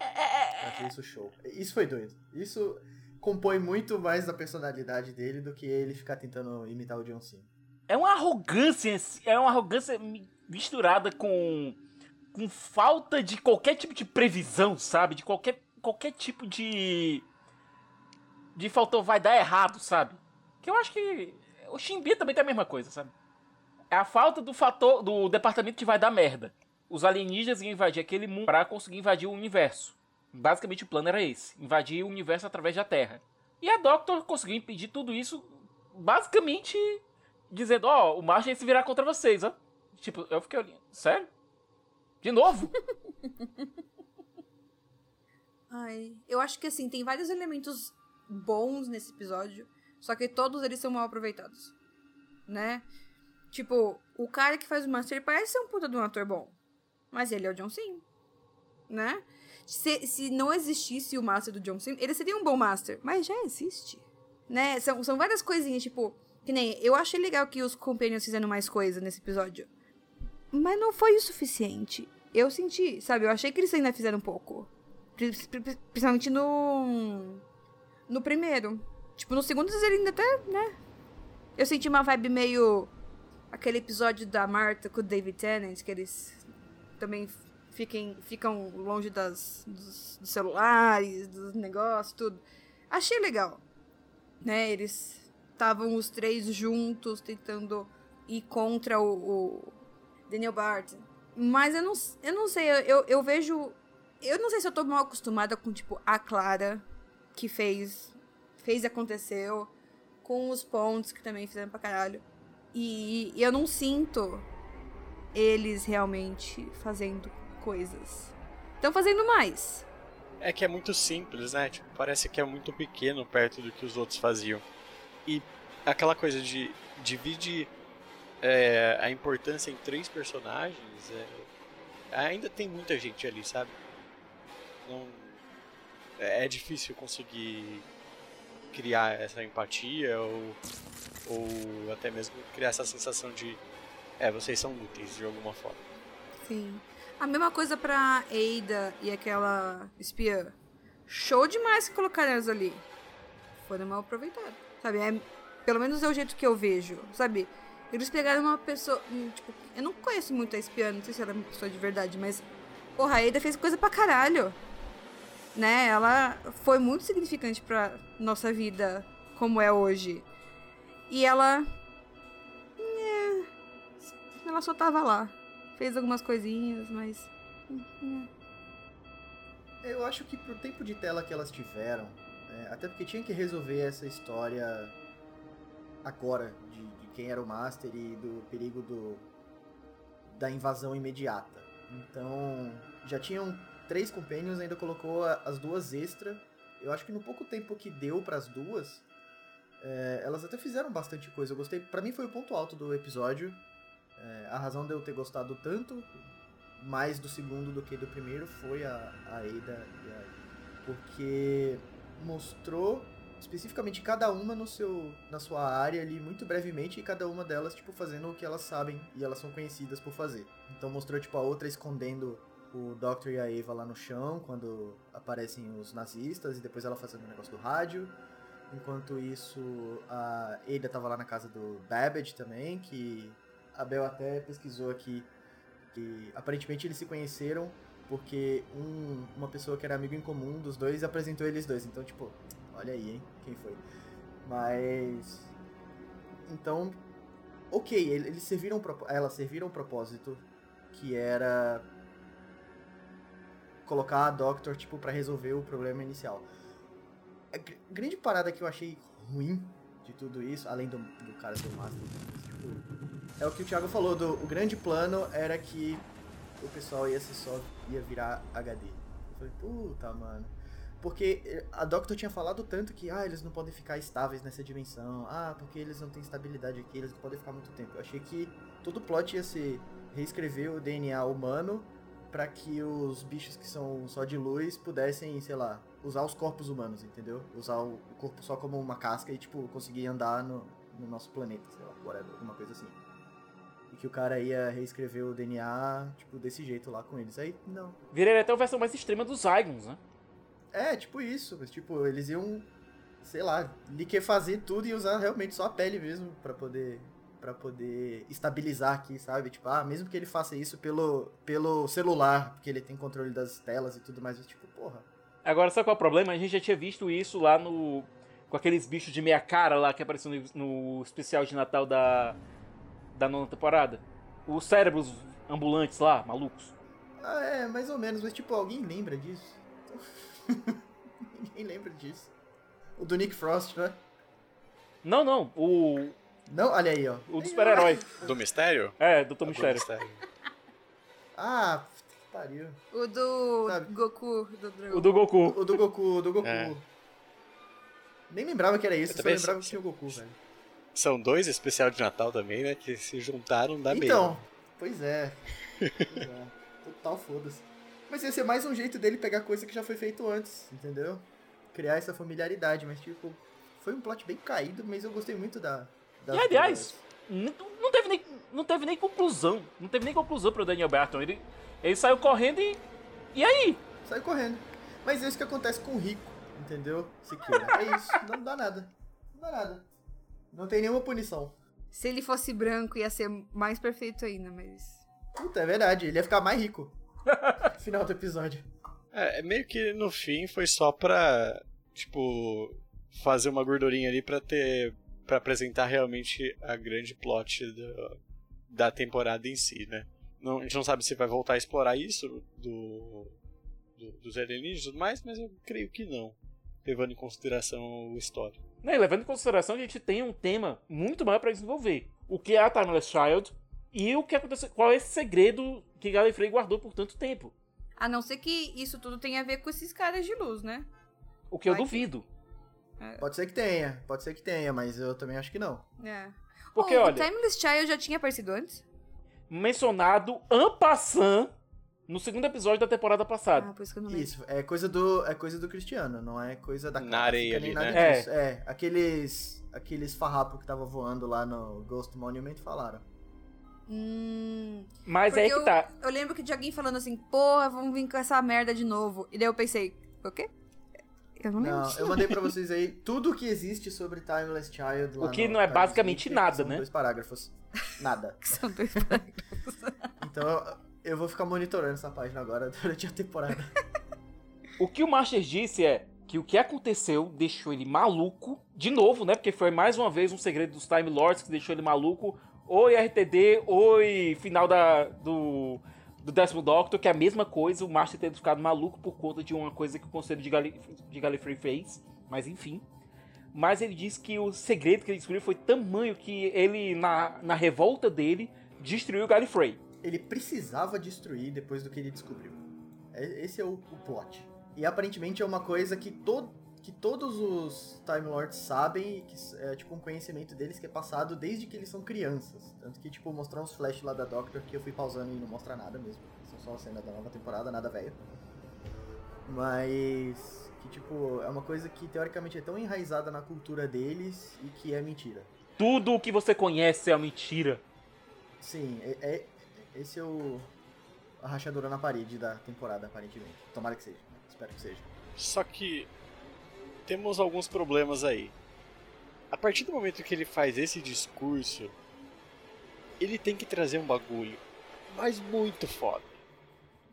D: Eu achei isso show. Isso foi doido. Isso compõe muito mais da personalidade dele do que ele ficar tentando imitar o John Cena.
C: É uma arrogância, é uma arrogância mi- misturada com com falta de qualquer tipo de previsão, sabe? De qualquer qualquer tipo de de faltou vai dar errado, sabe? Que eu acho que o Shimbi também tem a mesma coisa, sabe? É a falta do fator do departamento que vai dar merda. Os alienígenas iam invadir aquele mundo para conseguir invadir o universo. Basicamente o plano era esse, invadir o universo através da Terra. E a Doctor conseguiu impedir tudo isso basicamente dizendo, ó, o Martian ia se virar contra vocês, ó. Tipo, eu fiquei olhando, sério? De novo? *laughs*
B: Ai, eu acho que assim, tem vários elementos bons nesse episódio, só que todos eles são mal aproveitados. Né? Tipo, o cara que faz o Master parece ser um puta de um ator bom. Mas ele é o John Sim. Né? Se, se não existisse o Master do John Sim, ele seria um bom Master. Mas já existe. Né? São, são várias coisinhas, tipo. Que nem. Eu achei legal que os Companions fizeram mais coisa nesse episódio. Mas não foi o suficiente. Eu senti, sabe? Eu achei que eles ainda fizeram um pouco. Pri- pri- pri- Principalmente no. No primeiro. Tipo, no segundo eles ainda até, né? Eu senti uma vibe meio. Aquele episódio da Martha com o David Tennant, que eles também fiquem, ficam longe das, dos, dos celulares, dos negócios, tudo. Achei legal. Né? Eles estavam os três juntos tentando ir contra o, o Daniel Barton. Mas eu não, eu não sei, eu, eu vejo. Eu não sei se eu tô mal acostumada com, tipo, a Clara, que fez. Fez e aconteceu. Com os pontos que também fizeram pra caralho. E eu não sinto eles realmente fazendo coisas. Estão fazendo mais.
A: É que é muito simples, né? Tipo, parece que é muito pequeno perto do que os outros faziam. E aquela coisa de divide é, a importância em três personagens, é, ainda tem muita gente ali, sabe? Não, é difícil conseguir criar essa empatia ou, ou até mesmo criar essa sensação de é, vocês são úteis de alguma forma.
B: Sim. A mesma coisa pra Ada e aquela espiã. Show demais que colocaram elas ali. Foram mal aproveitadas. Sabe? É, pelo menos é o jeito que eu vejo. Sabe? Eles pegaram uma pessoa. hum, Tipo, eu não conheço muito a espiã, não sei se ela é uma pessoa de verdade, mas. Porra, a Ada fez coisa pra caralho. Né? Ela foi muito significante pra nossa vida como é hoje. E ela. É, ela só tava lá. Fez algumas coisinhas, mas.
D: Eu acho que pro tempo de tela que elas tiveram, é, até porque tinha que resolver essa história agora, de, de quem era o Master e do perigo do, da invasão imediata. Então, já tinham três companions, ainda colocou as duas extra. Eu acho que no pouco tempo que deu pras duas, é, elas até fizeram bastante coisa. Eu gostei, Pra mim foi o ponto alto do episódio. É, a razão de eu ter gostado tanto mais do segundo do que do primeiro foi a, a Ada e a porque mostrou especificamente cada uma no seu na sua área ali muito brevemente e cada uma delas tipo fazendo o que elas sabem e elas são conhecidas por fazer. Então mostrou tipo a outra escondendo o Doctor e a Eva lá no chão quando aparecem os nazistas e depois ela fazendo o negócio do rádio. Enquanto isso, a Ada tava lá na casa do Babbage também, que a Bel até pesquisou aqui que aparentemente eles se conheceram porque um- uma pessoa que era amigo em comum dos dois apresentou eles dois. Então, tipo, olha aí, hein? Quem foi? Mas. Então. Ok, ele- eles serviram. Elas serviram um propósito que era. Colocar a Doctor, tipo, pra resolver o problema inicial. A gr- grande parada que eu achei ruim de tudo isso, além do, do cara o Master, tipo, é o que o Thiago falou, do, o grande plano era que o pessoal ia ser só ia virar HD. Eu falei, puta, mano. Porque eh, a Doctor tinha falado tanto que ah, eles não podem ficar estáveis nessa dimensão. Ah, porque eles não têm estabilidade aqui, eles não podem ficar muito tempo. Eu achei que todo o plot ia ser reescrever o DNA humano pra que os bichos que são só de luz pudessem, sei lá, usar os corpos humanos, entendeu? Usar o corpo só como uma casca e, tipo, conseguir andar no, no nosso planeta, sei lá, whatever, alguma coisa assim. E que o cara ia reescrever o DNA, tipo, desse jeito lá com eles. Aí, não.
C: Viraria até a versão mais extrema dos Zygons, né?
D: É, tipo isso. mas, Tipo, eles iam, sei lá, liquefazer tudo e usar realmente só a pele mesmo pra poder para poder estabilizar aqui, sabe? Tipo, ah, mesmo que ele faça isso pelo, pelo celular, porque ele tem controle das telas e tudo mais, tipo, porra.
C: Agora, sabe qual é o problema? A gente já tinha visto isso lá no. Com aqueles bichos de meia cara lá que apareceu no, no especial de Natal da. Da nona temporada. Os cérebros ambulantes lá, malucos.
D: Ah, é, mais ou menos, mas tipo, alguém lembra disso? *laughs* Ninguém lembra disso. O do Nick Frost, né?
C: Não, não, o.
D: Não, olha aí, ó.
C: O do super-herói.
A: Do mistério?
C: É,
A: Do
C: Mistério.
A: mistério.
D: Ah, puta que pariu.
B: O do
D: Sabe?
B: Goku, do Dragon
C: O do Goku.
D: O do Goku, o do Goku.
A: É.
D: Nem lembrava que era isso,
A: Eu
D: só lembrava que
A: sei.
D: tinha o Goku, velho.
A: São dois especial de Natal também, né? Que se juntaram da
D: Então, pois é. Pois é. Total foda-se. Mas ia ser mais um jeito dele pegar coisa que já foi feito antes, entendeu? Criar essa familiaridade, mas tipo, foi um plot bem caído, mas eu gostei muito da. das
C: E aliás, não, teve nem, não teve nem conclusão. Não teve nem conclusão pro Daniel Barton. Ele, ele saiu correndo e. E aí?
D: Saiu correndo. Mas é isso que acontece com o rico, entendeu? Siqueira. É isso, não dá nada. Não dá nada. Não tem nenhuma punição.
B: Se ele fosse branco, ia ser mais perfeito ainda, mas.
D: Puta, é verdade, ele ia ficar mais rico. *laughs* Final do episódio.
A: É, é meio que no fim foi só pra, tipo, fazer uma gordurinha ali pra ter. pra apresentar realmente a grande plot do- da temporada em si, né? Não, a gente não sabe se vai voltar a explorar isso do, do- dos alienígenas e tudo mais, mas eu creio que não, levando em consideração o histórico.
C: Né, levando em consideração, a gente tem um tema muito maior pra desenvolver. o que é a Timeless Child e o que aconteceu, qual é esse segredo que Gallifrey guardou por tanto tempo.
B: A não ser que isso tudo tenha a ver com esses caras de luz, né?
C: O que eu
B: Vai que-
C: duvido.
D: Pode ser que tenha, pode ser que tenha, mas eu também acho que não.
B: É.
C: Porque,
B: Oh,
C: olha-
B: O Timeless Child já tinha aparecido antes?
C: Mencionado en passant no segundo episódio da temporada passada.
B: Ah, por isso que eu não lembro.
D: Isso, é coisa do, é coisa do Cristiano, não é coisa da
A: Na areia
D: nem
A: ali,
D: nada
A: né?
D: disso. É. aqueles, aqueles farrapos que tava voando lá no Ghost Monument falaram.
B: Hum,
C: Mas é que
B: eu,
C: tá.
B: eu lembro que de alguém falando assim, porra, vamos vir com essa merda de novo. E daí eu pensei, o quê? Eu não lembro.
D: Não,
B: disso,
D: eu mandei pra *laughs* vocês aí tudo que existe sobre Timeless Child lá
C: O que não é basicamente nada,
D: são
C: né?
D: dois parágrafos. Nada. *laughs*
B: São dois
D: Então eu- vou ficar monitorando essa página agora *laughs* durante a temporada.
C: O que o Masters disse é que o que aconteceu deixou ele maluco, de novo, né? Porque foi mais uma vez um segredo dos Time Lords que deixou ele maluco. Oi, RTD, oi, final da, do, do décimo Doctor, que é a mesma coisa, o Master ter ficado maluco por conta de uma coisa que o Conselho de, Gali, de Gallifrey fez, mas enfim. Mas ele disse que o segredo que ele descobriu foi tamanho que ele, na, na revolta dele, destruiu Gallifrey.
D: Ele precisava destruir depois do que ele descobriu. É- Esse é o, o plot. E aparentemente é uma coisa que, to, que todos os Time Lords sabem e que é tipo um conhecimento deles que é passado desde que eles são crianças. Tanto que, tipo, mostrar uns flash lá da Doctor que eu fui pausando e não mostra nada mesmo. São só a cena da nova temporada, nada velho. Mas que, tipo, é uma coisa que teoricamente é tão enraizada na cultura deles e que é mentira.
C: Tudo o que você conhece é uma mentira.
D: Sim, é, é- esse é o a rachadura na parede da temporada, aparentemente. Tomara que seja. Espero que seja.
A: Só que temos alguns problemas aí. A partir do momento que ele faz esse discurso, ele tem que trazer um bagulho, mas muito foda.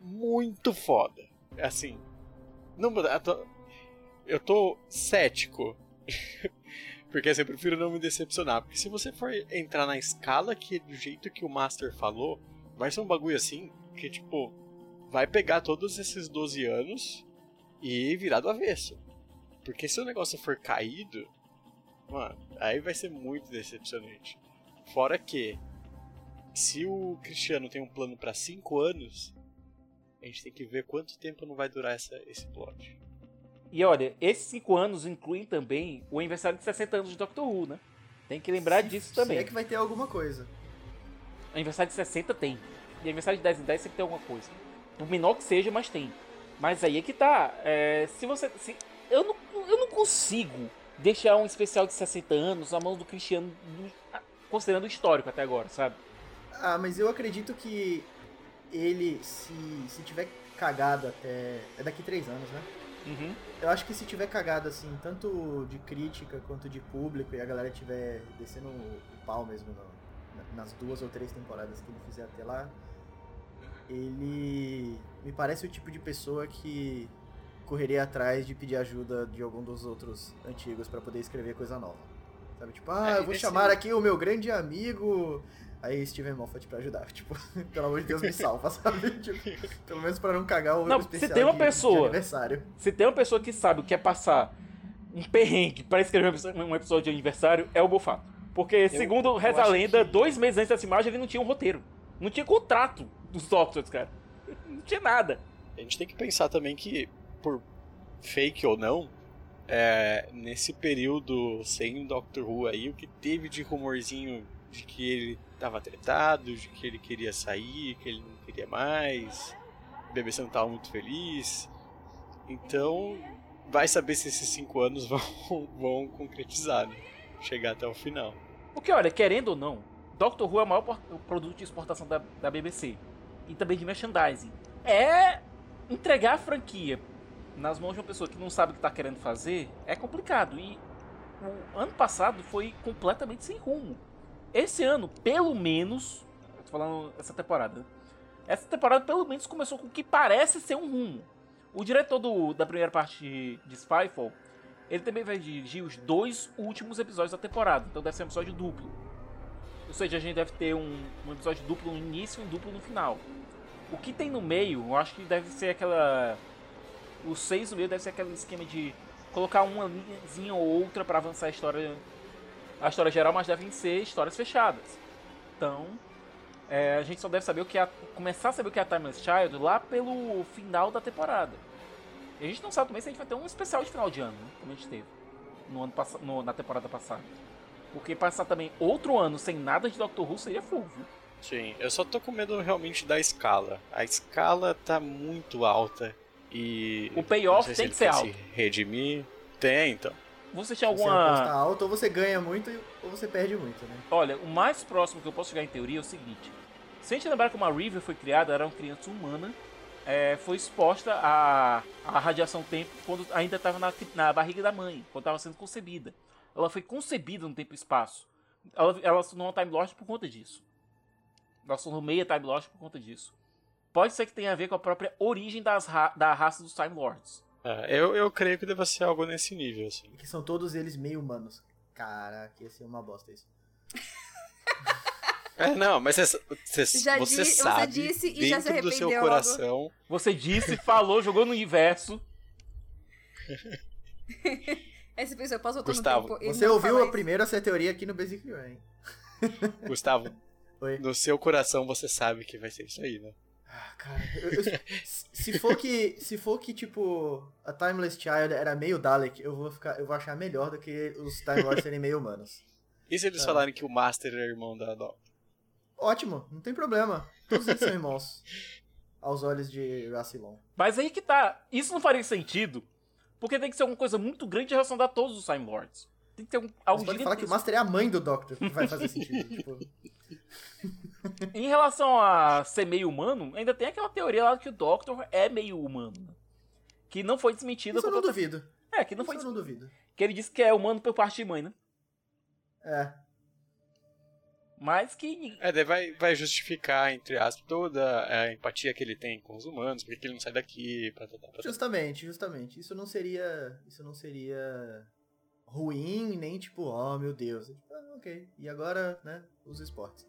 A: Muito foda. Assim, não, eu tô cético. *laughs* Porque assim, eu prefiro não me decepcionar. Porque se você for entrar na escala que do jeito que o Master falou, vai ser um bagulho assim que, tipo, vai pegar todos esses 12 anos e virar do avesso. Porque se o negócio for caído, mano, aí vai ser muito decepcionante. Fora que, se o Cristiano tem um plano pra 5 anos, a gente tem que ver quanto tempo não vai durar essa, esse plot.
C: E olha, esses cinco anos incluem também o aniversário de 60 anos de Doctor Who, né? Tem que lembrar disso também.
D: Se é que vai ter alguma coisa.
C: Aniversário de 60 tem. E aniversário de 10 em 10 sempre tem alguma coisa. Por menor que seja, mas tem. Mas aí é que tá. É, se você. Se, eu, não, eu não consigo deixar um especial de 60 anos na mão do Cristiano, do- considerando o histórico até agora, sabe?
D: Ah, mas eu acredito que ele, se, se tiver cagado até. É daqui três anos, né?
C: Uhum.
D: Eu acho que se tiver cagado assim, tanto de crítica quanto de público, e a galera tiver descendo o pau mesmo no- nas duas ou três temporadas que ele fizer até lá, ele me parece o tipo de pessoa que correria atrás de pedir ajuda de algum dos outros antigos pra poder escrever coisa nova. Sabe, tipo, ah,
A: É,
D: eu vou chamar aqui o meu grande amigo. Aí Steven Moffat pra ajudar, *laughs* tipo, pelo amor de Deus me salva, *laughs* sabe? Tipo, pelo menos pra não cagar o
C: Não,
D: especial
C: se tem uma
D: de- de
C: pessoa-
D: aniversário.
C: Se tem uma pessoa que sabe o que é passar um perrengue para escrever um episódio- um episódio de aniversário, é o Bofato. Porque, segundo
A: eu
C: reza a lenda,
A: que-
C: dois meses antes dessa imagem ele não tinha um roteiro. Não tinha contrato dos Doctors, cara. Não tinha nada.
A: A gente tem que pensar também que, por fake ou não, é, nesse período sem Doctor Who aí, o que teve de rumorzinho de que ele tava tretado, de que ele queria sair, que ele não queria mais, o BBC não tava muito feliz. Então, vai saber se esses cinco anos *laughs* vão, vão concretizar, né? Chegar até o final.
C: Porque, olha, querendo ou não, Doctor Who é o maior produto de exportação da, da BBC. E também de merchandising. É entregar a franquia nas mãos de uma pessoa que não sabe o que está querendo fazer é complicado. E o ano passado foi completamente sem rumo. Esse ano, pelo menos. Eu tô falando essa temporada. Essa temporada, pelo menos, começou com o que parece ser um rumo. O diretor do- da primeira parte de Spyfall, ele também vai dirigir os dois últimos episódios da temporada. Então deve ser um episódio duplo. Ou seja, a gente deve ter um, um episódio duplo no início e um duplo no final. O que tem no meio, eu acho que deve ser aquela. Os seis no meio deve ser aquele esquema de colocar uma linhazinha ou outra para avançar a história. A história geral, mas devem ser histórias fechadas. Então, é, a gente só deve saber o que é a, começar a saber o que é a Timeless Child lá pelo final da temporada. E a gente não sabe também se a gente vai ter um especial de final de ano, né, como a gente teve no ano no, na temporada passada. Porque passar também outro ano sem nada de Doctor Who seria full, viu?
A: Sim, eu só tô com medo realmente da escala. A escala tá muito alta e.
C: O payoff tem que ser alto. Se
A: redimir. Tem, então.
C: Você tinha alguma.
D: Você alto, ou você ganha muito ou você perde muito, né?
C: Olha, o mais próximo que eu posso chegar em teoria é o seguinte: se a gente lembrar como a River foi criada, era uma criança humana, é, foi exposta à, à radiação tempo quando ainda estava na, na barriga da mãe, quando estava sendo concebida. Ela foi concebida no tempo e espaço. Ela, ela se tornou uma Time Lord por conta disso. Ela se tornou meia Time Lord por conta disso. Pode ser que tenha a ver com a própria origem das ra da raça dos Time Lords.
A: É, eu, eu creio que deva ser algo nesse nível, assim.
D: Que são todos eles meio humanos. Caraca, ia ser uma bosta isso.
A: É, não, mas você, você,
B: já
A: você
B: di,
A: sabe,
B: você disse e
A: dentro
B: já se arrependeu
A: do seu coração...
B: Logo.
C: Você disse, falou, jogou no universo. *laughs*
B: Essa pessoa posso voltar
A: Gustavo,
B: no tempo
D: Você ouviu a primeira essa teoria aqui no Basic Run, *laughs*
A: Gustavo,
D: Oi?
A: no seu coração você sabe que vai ser isso aí, né?
D: Ah, cara, eu, eu, se for que se for que tipo a Timeless Child era meio Dalek, eu vou ficar eu vou achar melhor do que os Time Lords serem meio humanos.
A: E se eles ah. falarem que o Master é irmão da Doc?
D: Ótimo, não tem problema. Todos eles são irmãos. Aos olhos de Rassilon.
C: Mas aí que tá. Isso não faria sentido. Porque tem que ser alguma coisa muito grande relacionada a todos os Time Lords. Tem que ter um, algo
D: pode falar que o Master é a mãe do Doctor, que vai fazer sentido. *laughs* tipo...
C: em relação a ser meio humano, ainda tem aquela teoria lá que o Doctor é meio humano. Que não foi desmentida.
D: Isso eu não duvido.
C: É, que não
D: Isso
C: foi
D: eu não duvido.
C: Que ele disse que é humano por parte de mãe, né?
D: É.
C: Mas que.
A: É, vai, vai justificar, entre aspas, toda a empatia que ele tem com os humanos, porque ele não sai daqui. Pra, pra, pra...
D: Justamente, justamente. Isso não seria. Isso não seria ruim, nem tipo, oh meu Deus. É tipo, ah, ok. E agora, né, os esportes.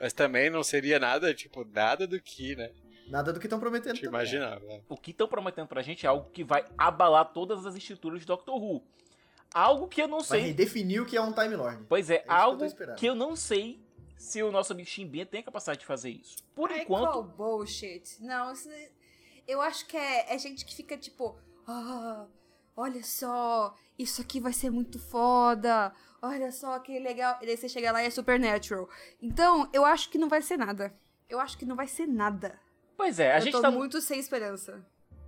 A: Mas também não seria nada, tipo, nada do que, né?
D: Nada do que estão prometendo.
A: Te imaginava. Né?
C: O que estão prometendo pra gente é algo que vai abalar todas as estruturas de Doctor Who. Algo que eu não sei.
D: Vai definir o que é um Time Lord.
C: Pois é, é algo que eu, que eu, não sei se o nosso amigo Chimbinha tem a capacidade de fazer isso. Por
B: Ai,
C: enquanto.
B: Qual bullshit. Não, isso, eu acho que é, é gente que fica tipo. Ah, olha só, isso aqui vai ser muito foda. Olha só que legal. E daí você chega lá e é supernatural. Então, eu acho que não vai ser nada. Eu acho que não vai ser nada.
C: Pois é, a
B: eu
C: gente
B: tô
C: tá
B: muito sem esperança.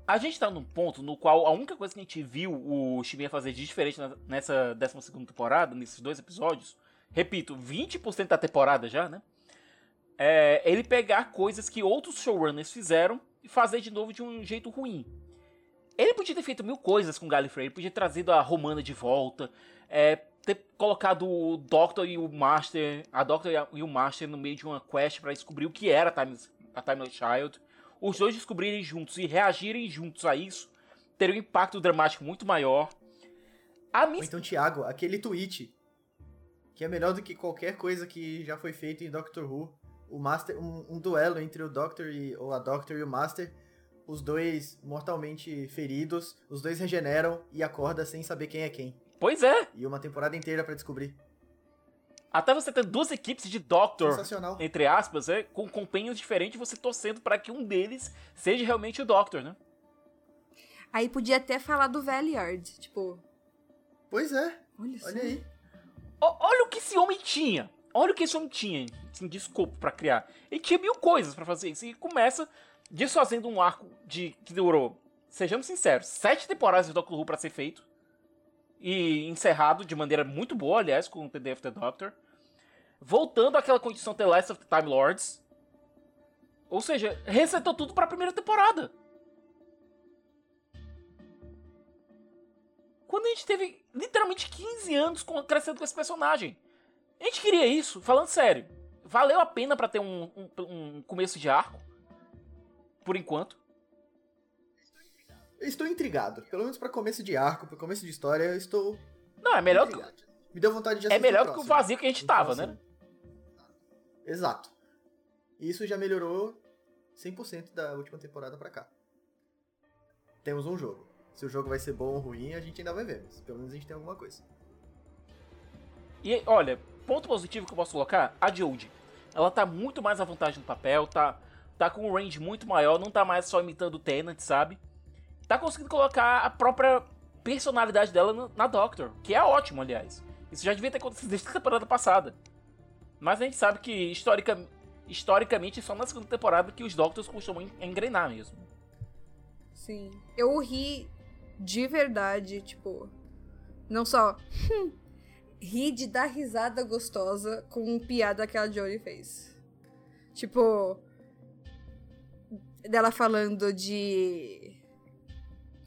C: A gente tá num ponto no qual a única coisa que a gente viu o Chiminha fazer de diferente nessa 12 temporada, nesses dois episódios, repito, 20% da temporada já, né? É ele pegar coisas que outros showrunners fizeram e fazer de novo de um jeito ruim. Ele podia ter feito mil coisas com Gallifrey, ele podia ter trazido a Romana de volta, é, ter colocado o Doctor e o Master, a Doctor e o Master no meio de uma quest para descobrir o que era a Timeless, a Timeless Child os dois descobrirem juntos e reagirem juntos a isso, teria um impacto dramático muito maior.
D: A Ou então, Thiago, aquele tweet que é melhor do que qualquer coisa que já foi feito em Doctor Who. O Master, um, um duelo entre o Doctor e ou a Doctor e o Master, os dois mortalmente feridos, os dois regeneram e acorda sem saber quem é quem.
C: Pois é.
D: E uma temporada inteira para descobrir.
C: Até você ter duas equipes de Doctor, entre aspas, é, com companheiros diferentes, você torcendo para que um deles seja realmente o Doctor, né?
B: Aí podia até falar do Valiard, tipo.
D: Pois é.
B: Olha,
D: olha aí.
C: O, olha o que esse homem tinha. Olha o que esse homem tinha assim, de escopo pra criar. Ele tinha mil coisas para fazer isso. E começa desfazendo um arco de que durou, sejamos sinceros, sete temporadas de Doctor Who pra ser feito. E encerrado de maneira muito boa, aliás, com o of the Doctor voltando àquela condição The Last of the Time Lords. Ou seja, resetou tudo para a primeira temporada. Quando a gente teve literalmente 15 anos crescendo com esse personagem. A gente queria isso, falando sério. Valeu a pena para ter um, um, um, começo de arco. Por enquanto.
D: Eu estou intrigado. Pelo menos para começo de arco, para começo de história, eu estou.
C: Não, é melhor.
D: Me deu vontade de
C: É melhor do que o vazio que a gente tava, né?
D: Exato. Isso já melhorou 100% da última temporada para cá. Temos um jogo. Se o jogo vai ser bom ou ruim, a gente ainda vai ver, mas pelo menos a gente tem alguma coisa.
C: E olha, ponto positivo que eu posso colocar, a Jodie. Ela tá muito mais à vontade no papel, tá, tá com um range muito maior, não tá mais só imitando o Tenant, sabe? Tá conseguindo colocar a própria personalidade dela na Doctor, que é ótimo, aliás. Isso já devia ter acontecido desde a temporada passada. Mas a gente sabe que, historica, historicamente, é só na segunda temporada que os Doctors costumam engrenar mesmo.
B: Sim. Eu ri de verdade, tipo. Não só. ri de dar risada gostosa com piada que a Jory fez. Tipo. Dela falando de.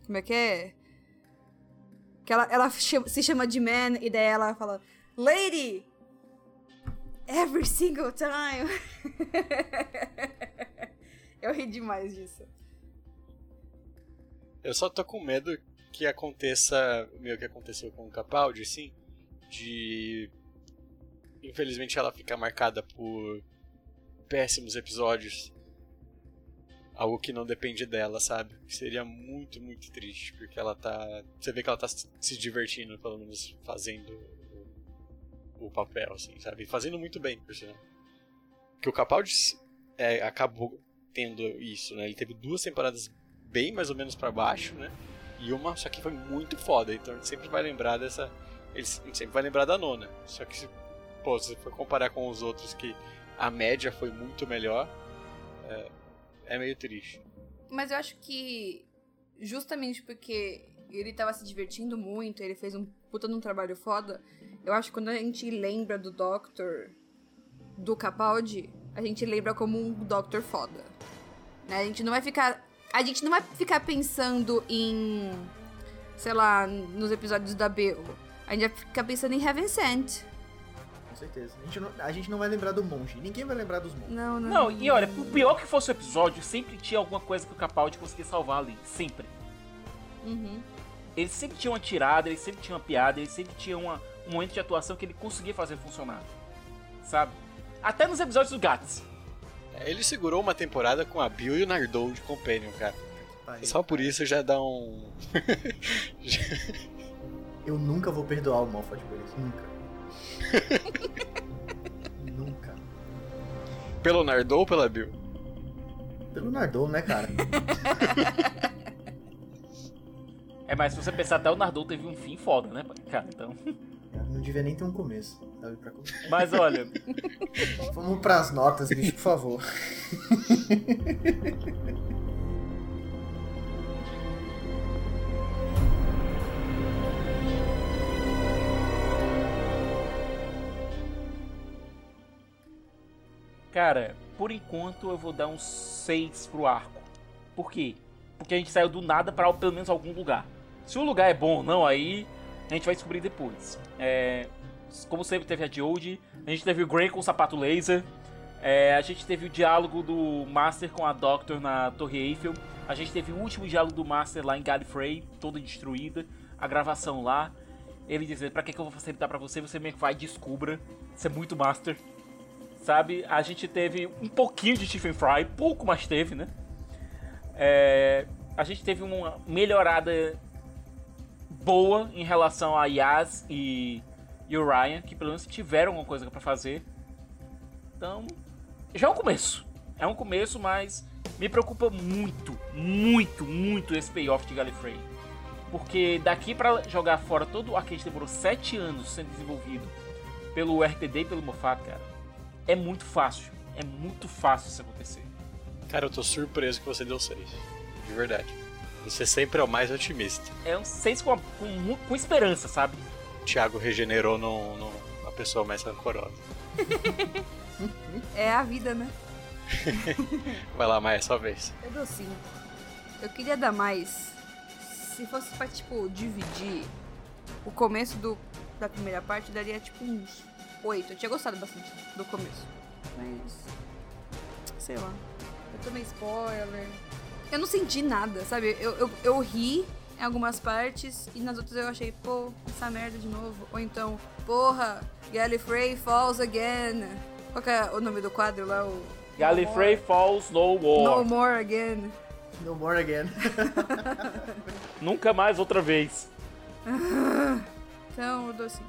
B: Como é que é? Que ela, ela se chama de man e daí ela fala: Lady! Every single time! *laughs* Eu ri demais disso.
A: Eu só tô com medo que aconteça meio que aconteceu com o Capaldi, sim, de infelizmente ela ficar marcada por péssimos episódios. Algo que não depende dela, sabe? Seria muito, muito triste, porque ela tá. Você vê que ela tá se divertindo, pelo menos fazendo o, papel, assim, sabe? Fazendo muito bem, por sinal. Que o Capaldi é, acabou tendo isso, né? Ele teve duas temporadas bem mais ou menos para baixo, né? E uma só que foi muito foda, então a gente sempre vai lembrar dessa. Ele sempre vai lembrar da nona. Só que se, pô, se for comparar com os outros que a média foi muito melhor, é, é meio triste.
B: Mas eu acho que justamente porque ele tava se divertindo muito, ele fez um puta num trabalho foda, eu acho que quando a gente lembra do Doctor do Capaldi, a gente lembra como um Doctor foda. Né? A gente não vai ficar a gente não vai ficar pensando em, sei lá, nos episódios da Bill. A gente vai ficar pensando em Heaven Sent.
D: Com certeza. A gente, não, a gente não vai lembrar do monge. Ninguém vai lembrar dos monges.
B: Não, não.
C: Não, e olha, por pior que fosse o episódio, sempre tinha alguma coisa que o Capaldi conseguia salvar ali. Sempre.
B: Uhum.
C: Ele sempre tinha uma tirada, ele sempre tinha uma piada, ele sempre tinha uma, um momento de atuação que ele conseguia fazer funcionar. Sabe? Até nos episódios do Gats.
A: Ele segurou uma temporada com a Bill e o Nardou de Companion, cara. Só por isso já dá um. *laughs*
D: Eu nunca vou perdoar o Moffat por isso. Nunca. *laughs* nunca.
A: Pelo Nardou ou pela Bill?
D: Pelo Nardou, né, cara? *laughs*
C: é, mas se você pensar, até o Nardou teve um fim foda, né, cara? Então.
D: Não devia nem ter um começo, sabe? Pra...
C: Mas olha. *laughs*
D: Vamos pras notas, bicho, por favor. *laughs*
C: Cara, por enquanto eu vou dar uns 6 pro arco. Por quê? Porque a gente saiu do nada para pelo menos algum lugar. Se o lugar é bom ou não, aí a gente vai descobrir depois. É, como sempre teve a Jodie, a gente teve o Grey com o sapato laser, é, a gente teve o diálogo do Master com a Doctor na Torre Eiffel, a gente teve o último diálogo do Master lá em Gallifrey, toda destruída, a gravação lá, ele dizendo, pra que, que eu vou facilitar pra você, você meio que vai descubra, isso é muito Master, sabe? A gente teve um pouquinho de Stephen Fry, pouco mais teve, né? É, a gente teve uma melhorada boa em relação a Yaz e, e o Ryan, que pelo menos tiveram alguma coisa para fazer. Então, já é um começo. É um começo, mas me preocupa muito, muito, muito esse payoff de Gallifrey. Porque daqui para jogar fora todo o arcade demorou 7 anos sendo desenvolvido pelo RTD e pelo Moffat, cara, é muito fácil. É muito fácil isso acontecer.
A: Cara, eu tô surpreso que você deu 6. De verdade. Você sempre é o mais otimista.
C: É um 6 com, com, com, esperança, sabe?
A: O Thiago regenerou numa pessoa mais rancorosa.
B: é a vida, né? *laughs*
A: Vai lá, Maia, sua vez.
B: Eu dou 5. Eu queria dar mais. Se fosse pra, tipo, dividir o começo do, da primeira parte, daria, tipo, uns 8. Eu tinha gostado bastante do começo. Mas. Sei lá. Eu tomei spoiler eu não senti nada, sabe? Eu, eu, eu ri em algumas partes e nas outras eu achei, pô, essa merda de novo. Ou então, porra, Gallifrey Falls Again. Qual que é o nome do quadro lá? O...
C: Gallifrey no Falls No War.
B: No More Again.
D: No More Again. *laughs*
C: Nunca mais outra vez. *laughs*
B: então, eu dou assim.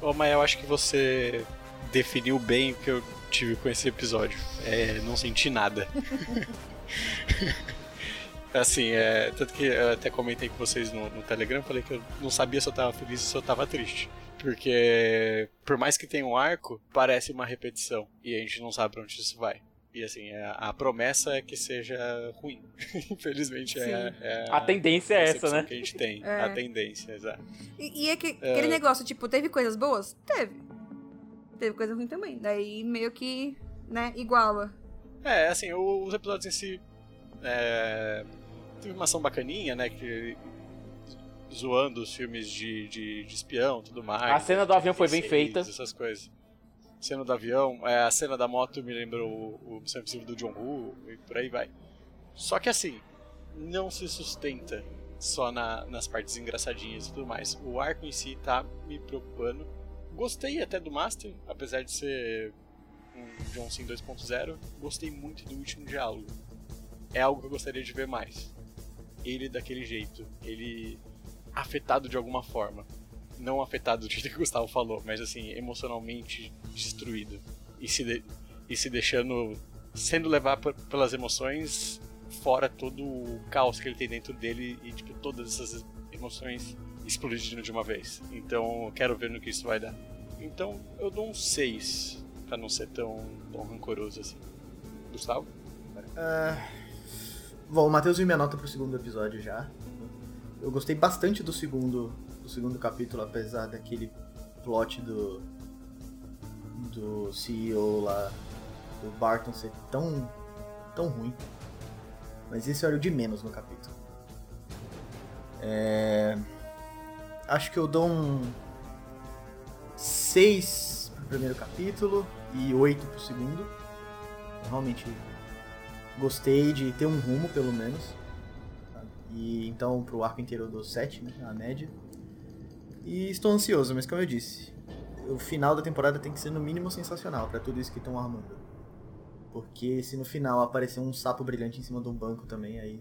A: Ô, mas eu acho que você definiu bem o que eu tive com esse episódio. É, não senti nada. *laughs* *laughs* assim, é, tanto que eu até comentei com vocês no, no Telegram, falei que eu não sabia se eu tava feliz ou se eu tava triste. Porque, por mais que tenha um arco, parece uma repetição. E a gente não sabe pra onde isso vai. E assim, a, a promessa é que seja ruim. *laughs* Infelizmente é, é,
C: A tendência é essa, né?
A: que a gente tem. *laughs*
B: É.
A: A tendência, exato.
B: E, e é que, aquele negócio, tipo, teve coisas boas? Teve. Teve coisa ruim também. Daí meio que, né, iguala.
A: É, assim, os episódios em si. É, teve uma ação bacaninha, né? Que, zoando os filmes de, de, de espião e tudo mais.
C: A cena do avião foi bem
A: 86,
C: feita.
A: Essas coisas. Cena do avião, é, a cena da moto me lembrou o, o Missão Impossível do John Woo e por aí vai. Só que assim, não se sustenta só na- nas partes engraçadinhas e tudo mais. O arco em si tá me preocupando. Gostei até do Master, apesar de ser John Cena 2.0. Gostei muito do último diálogo. É algo que eu gostaria de ver mais. Ele daquele jeito. Ele afetado de alguma forma. Não afetado do jeito que o Gustavo falou, mas assim, emocionalmente destruído. E se, de- e se deixando. sendo levado pelas emoções, fora todo o caos que ele tem dentro dele e tipo, todas essas emoções explodindo de uma vez. Então quero ver no que isso vai dar. Então eu dou um 6, pra não ser tão, tão rancoroso assim. Gustavo?
D: Ah, bom, o Matheus viu minha nota pro segundo episódio já. Eu gostei bastante do segundo, do segundo capítulo, apesar daquele plot do do CEO lá, do Barton ser tão tão ruim. Mas esse era o de menos no capítulo. É, acho que eu dou um 6 pro primeiro capítulo e 8 pro segundo. Realmente gostei de ter um rumo, pelo menos. sabe? E então pro arco inteiro eu dou 7, né? A média. E estou ansioso, mas como eu disse, o final da temporada tem que ser no mínimo sensacional pra tudo isso que estão armando. Porque se no final aparecer um sapo brilhante em cima de um banco também, aí.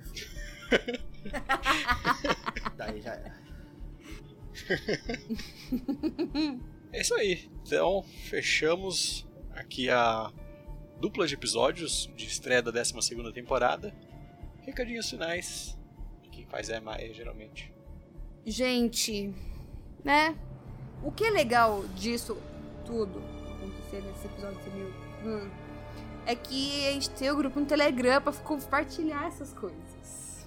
D: *laughs* Daí já era.
A: É isso aí. Então, fechamos aqui a dupla de episódios de estreia da 12 temporada. Recadinhos finais. Quem faz é a Maia, geralmente.
B: Gente, né? O que é legal disso tudo acontecer nesse episódio de mil, hum, é que a gente tem o grupo no Telegram pra compartilhar essas coisas.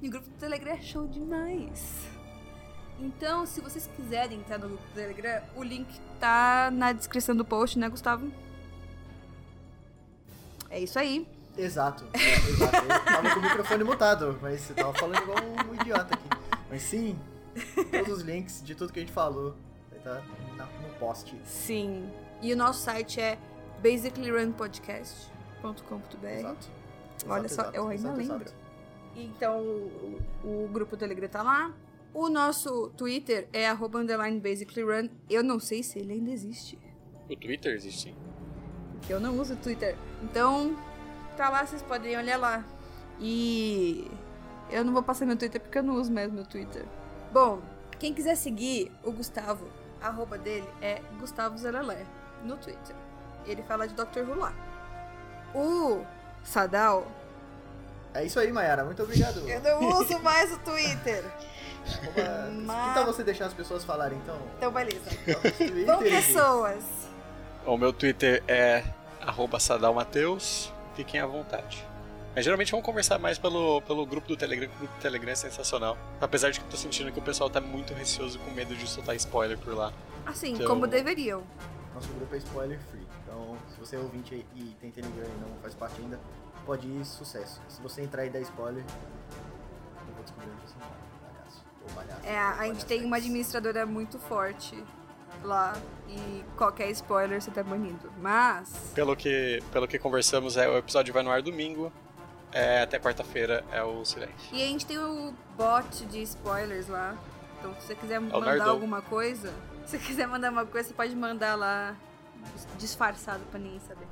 B: E o grupo do Telegram é show demais. Então, se vocês quiserem entrar no grupo do Telegram, o link tá na descrição do post, né, Gustavo? É isso aí.
D: Exato, é, exato. Eu tava com o microfone mutado, mas você tava falando igual um idiota aqui. Mas sim, todos os links de tudo que a gente falou vai estar na- no post.
B: Sim. E o nosso site é basicallyrunpodcast.com.br.
D: Exato.
B: Olha
D: Exato,
B: só,
D: exato,
B: eu ainda
D: exato,
B: lembro.
D: exato.
B: Então, o, o grupo do Telegram tá lá. O nosso Twitter é arroba underline basicallyrun. Eu não sei se ele ainda existe.
A: O Twitter existe
B: eu não uso o Twitter. Então, tá lá, vocês podem olhar lá. E eu não vou passar meu Twitter porque eu não uso mais meu Twitter. Bom, quem quiser seguir o Gustavo, a arroba dele é Gustavo Zeralé no Twitter. Ele fala de Dr. Who lá. O Sadal,
D: É isso aí, Mayara. Muito obrigado.
B: eu não uso mais o Twitter. *laughs* Mas-
D: Que tal você deixar as pessoas falarem, então?
B: Então, beleza.
D: Twitter,
B: Bom,
D: gente.
B: pessoas.
A: O meu Twitter é arroba sadalmateus. Fiquem à vontade. Mas geralmente vamos conversar mais pelo, pelo grupo do Telegram, o grupo do Telegram é sensacional. Apesar de que eu tô sentindo que o pessoal tá muito receoso com medo de soltar spoiler por lá.
B: Assim,
A: Então-
B: como deveriam.
D: Nosso grupo é spoiler free. Então, se você é ouvinte aí e tem Telegram e não faz parte ainda, pode ir sucesso. Se você entrar e der spoiler, eu vou descobrir onde você
B: É, a, a gente tem uma administradora muito forte lá e qualquer spoiler você tá banido. Mas,
A: Pelo que, pelo que conversamos, é, o episódio vai no ar domingo. É, até quarta-feira é o silêncio.
B: e a gente tem o bot de spoilers lá. Então, se você quiser mandar
A: Nerdão.
B: alguma coisa, se você quiser mandar uma coisa, você pode mandar lá dis- disfarçado pra ninguém saber.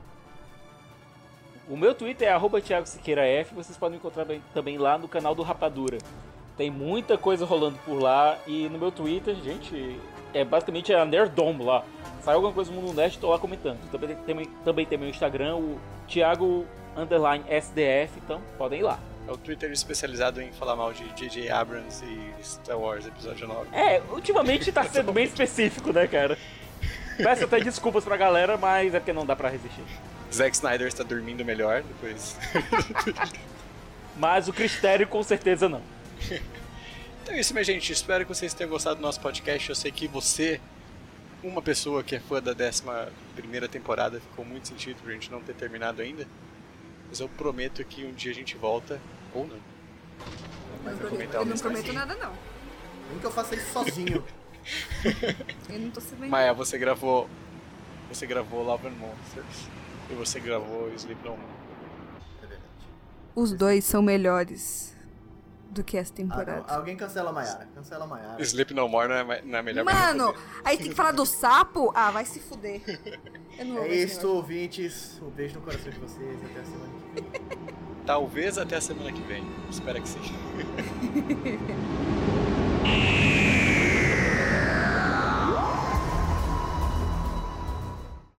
C: O meu Twitter é arroba Thiago Siqueira F. Vocês podem encontrar também lá no canal do Rapadura. Tem muita coisa rolando por lá. E no meu Twitter, gente, é basicamente a Nerdom lá. Sai alguma coisa no Mundo Nerd, tô lá comentando. Também tem, também tem meu Instagram, o Thiago Underline SDF, então podem ir lá.
A: É o Twitter especializado em falar mal de J.J. Abrams e Star Wars Episódio 9.
C: É, ultimamente tá sendo bem específico, né, cara? Peço até desculpas pra galera, mas é porque não dá pra resistir.
A: Zack Snyder está dormindo melhor depois.
C: mas o Cristério com certeza não.
A: Então é isso, minha gente. Espero que vocês tenham gostado do nosso podcast. Eu sei que você, uma pessoa que é fã da 11 temporada, ficou muito sentido por a gente não ter terminado ainda. Mas eu prometo que um dia a gente volta, ou não.
B: Mas eu, eu, eu não prometo nada, não.
D: Nem que eu faça isso sozinho. *laughs*
B: eu não tô sabendo.
A: Maia, você gravou. Você gravou Love and Monsters. E você gravou Sleep No More.
D: É verdade.
B: Os dois são melhores do que essa temporada.
D: Ah, alguém cancela a Mayara. Cancela a Mayara.
A: Sleep No More não é, não é melhor
B: Mano, aí tem que falar do sapo? Ah, vai se fuder. *laughs*
D: é isso, ouvintes. Um beijo no coração de vocês. Até a semana que vem. *laughs*
A: Talvez até a semana que vem. Espero que sim. *laughs*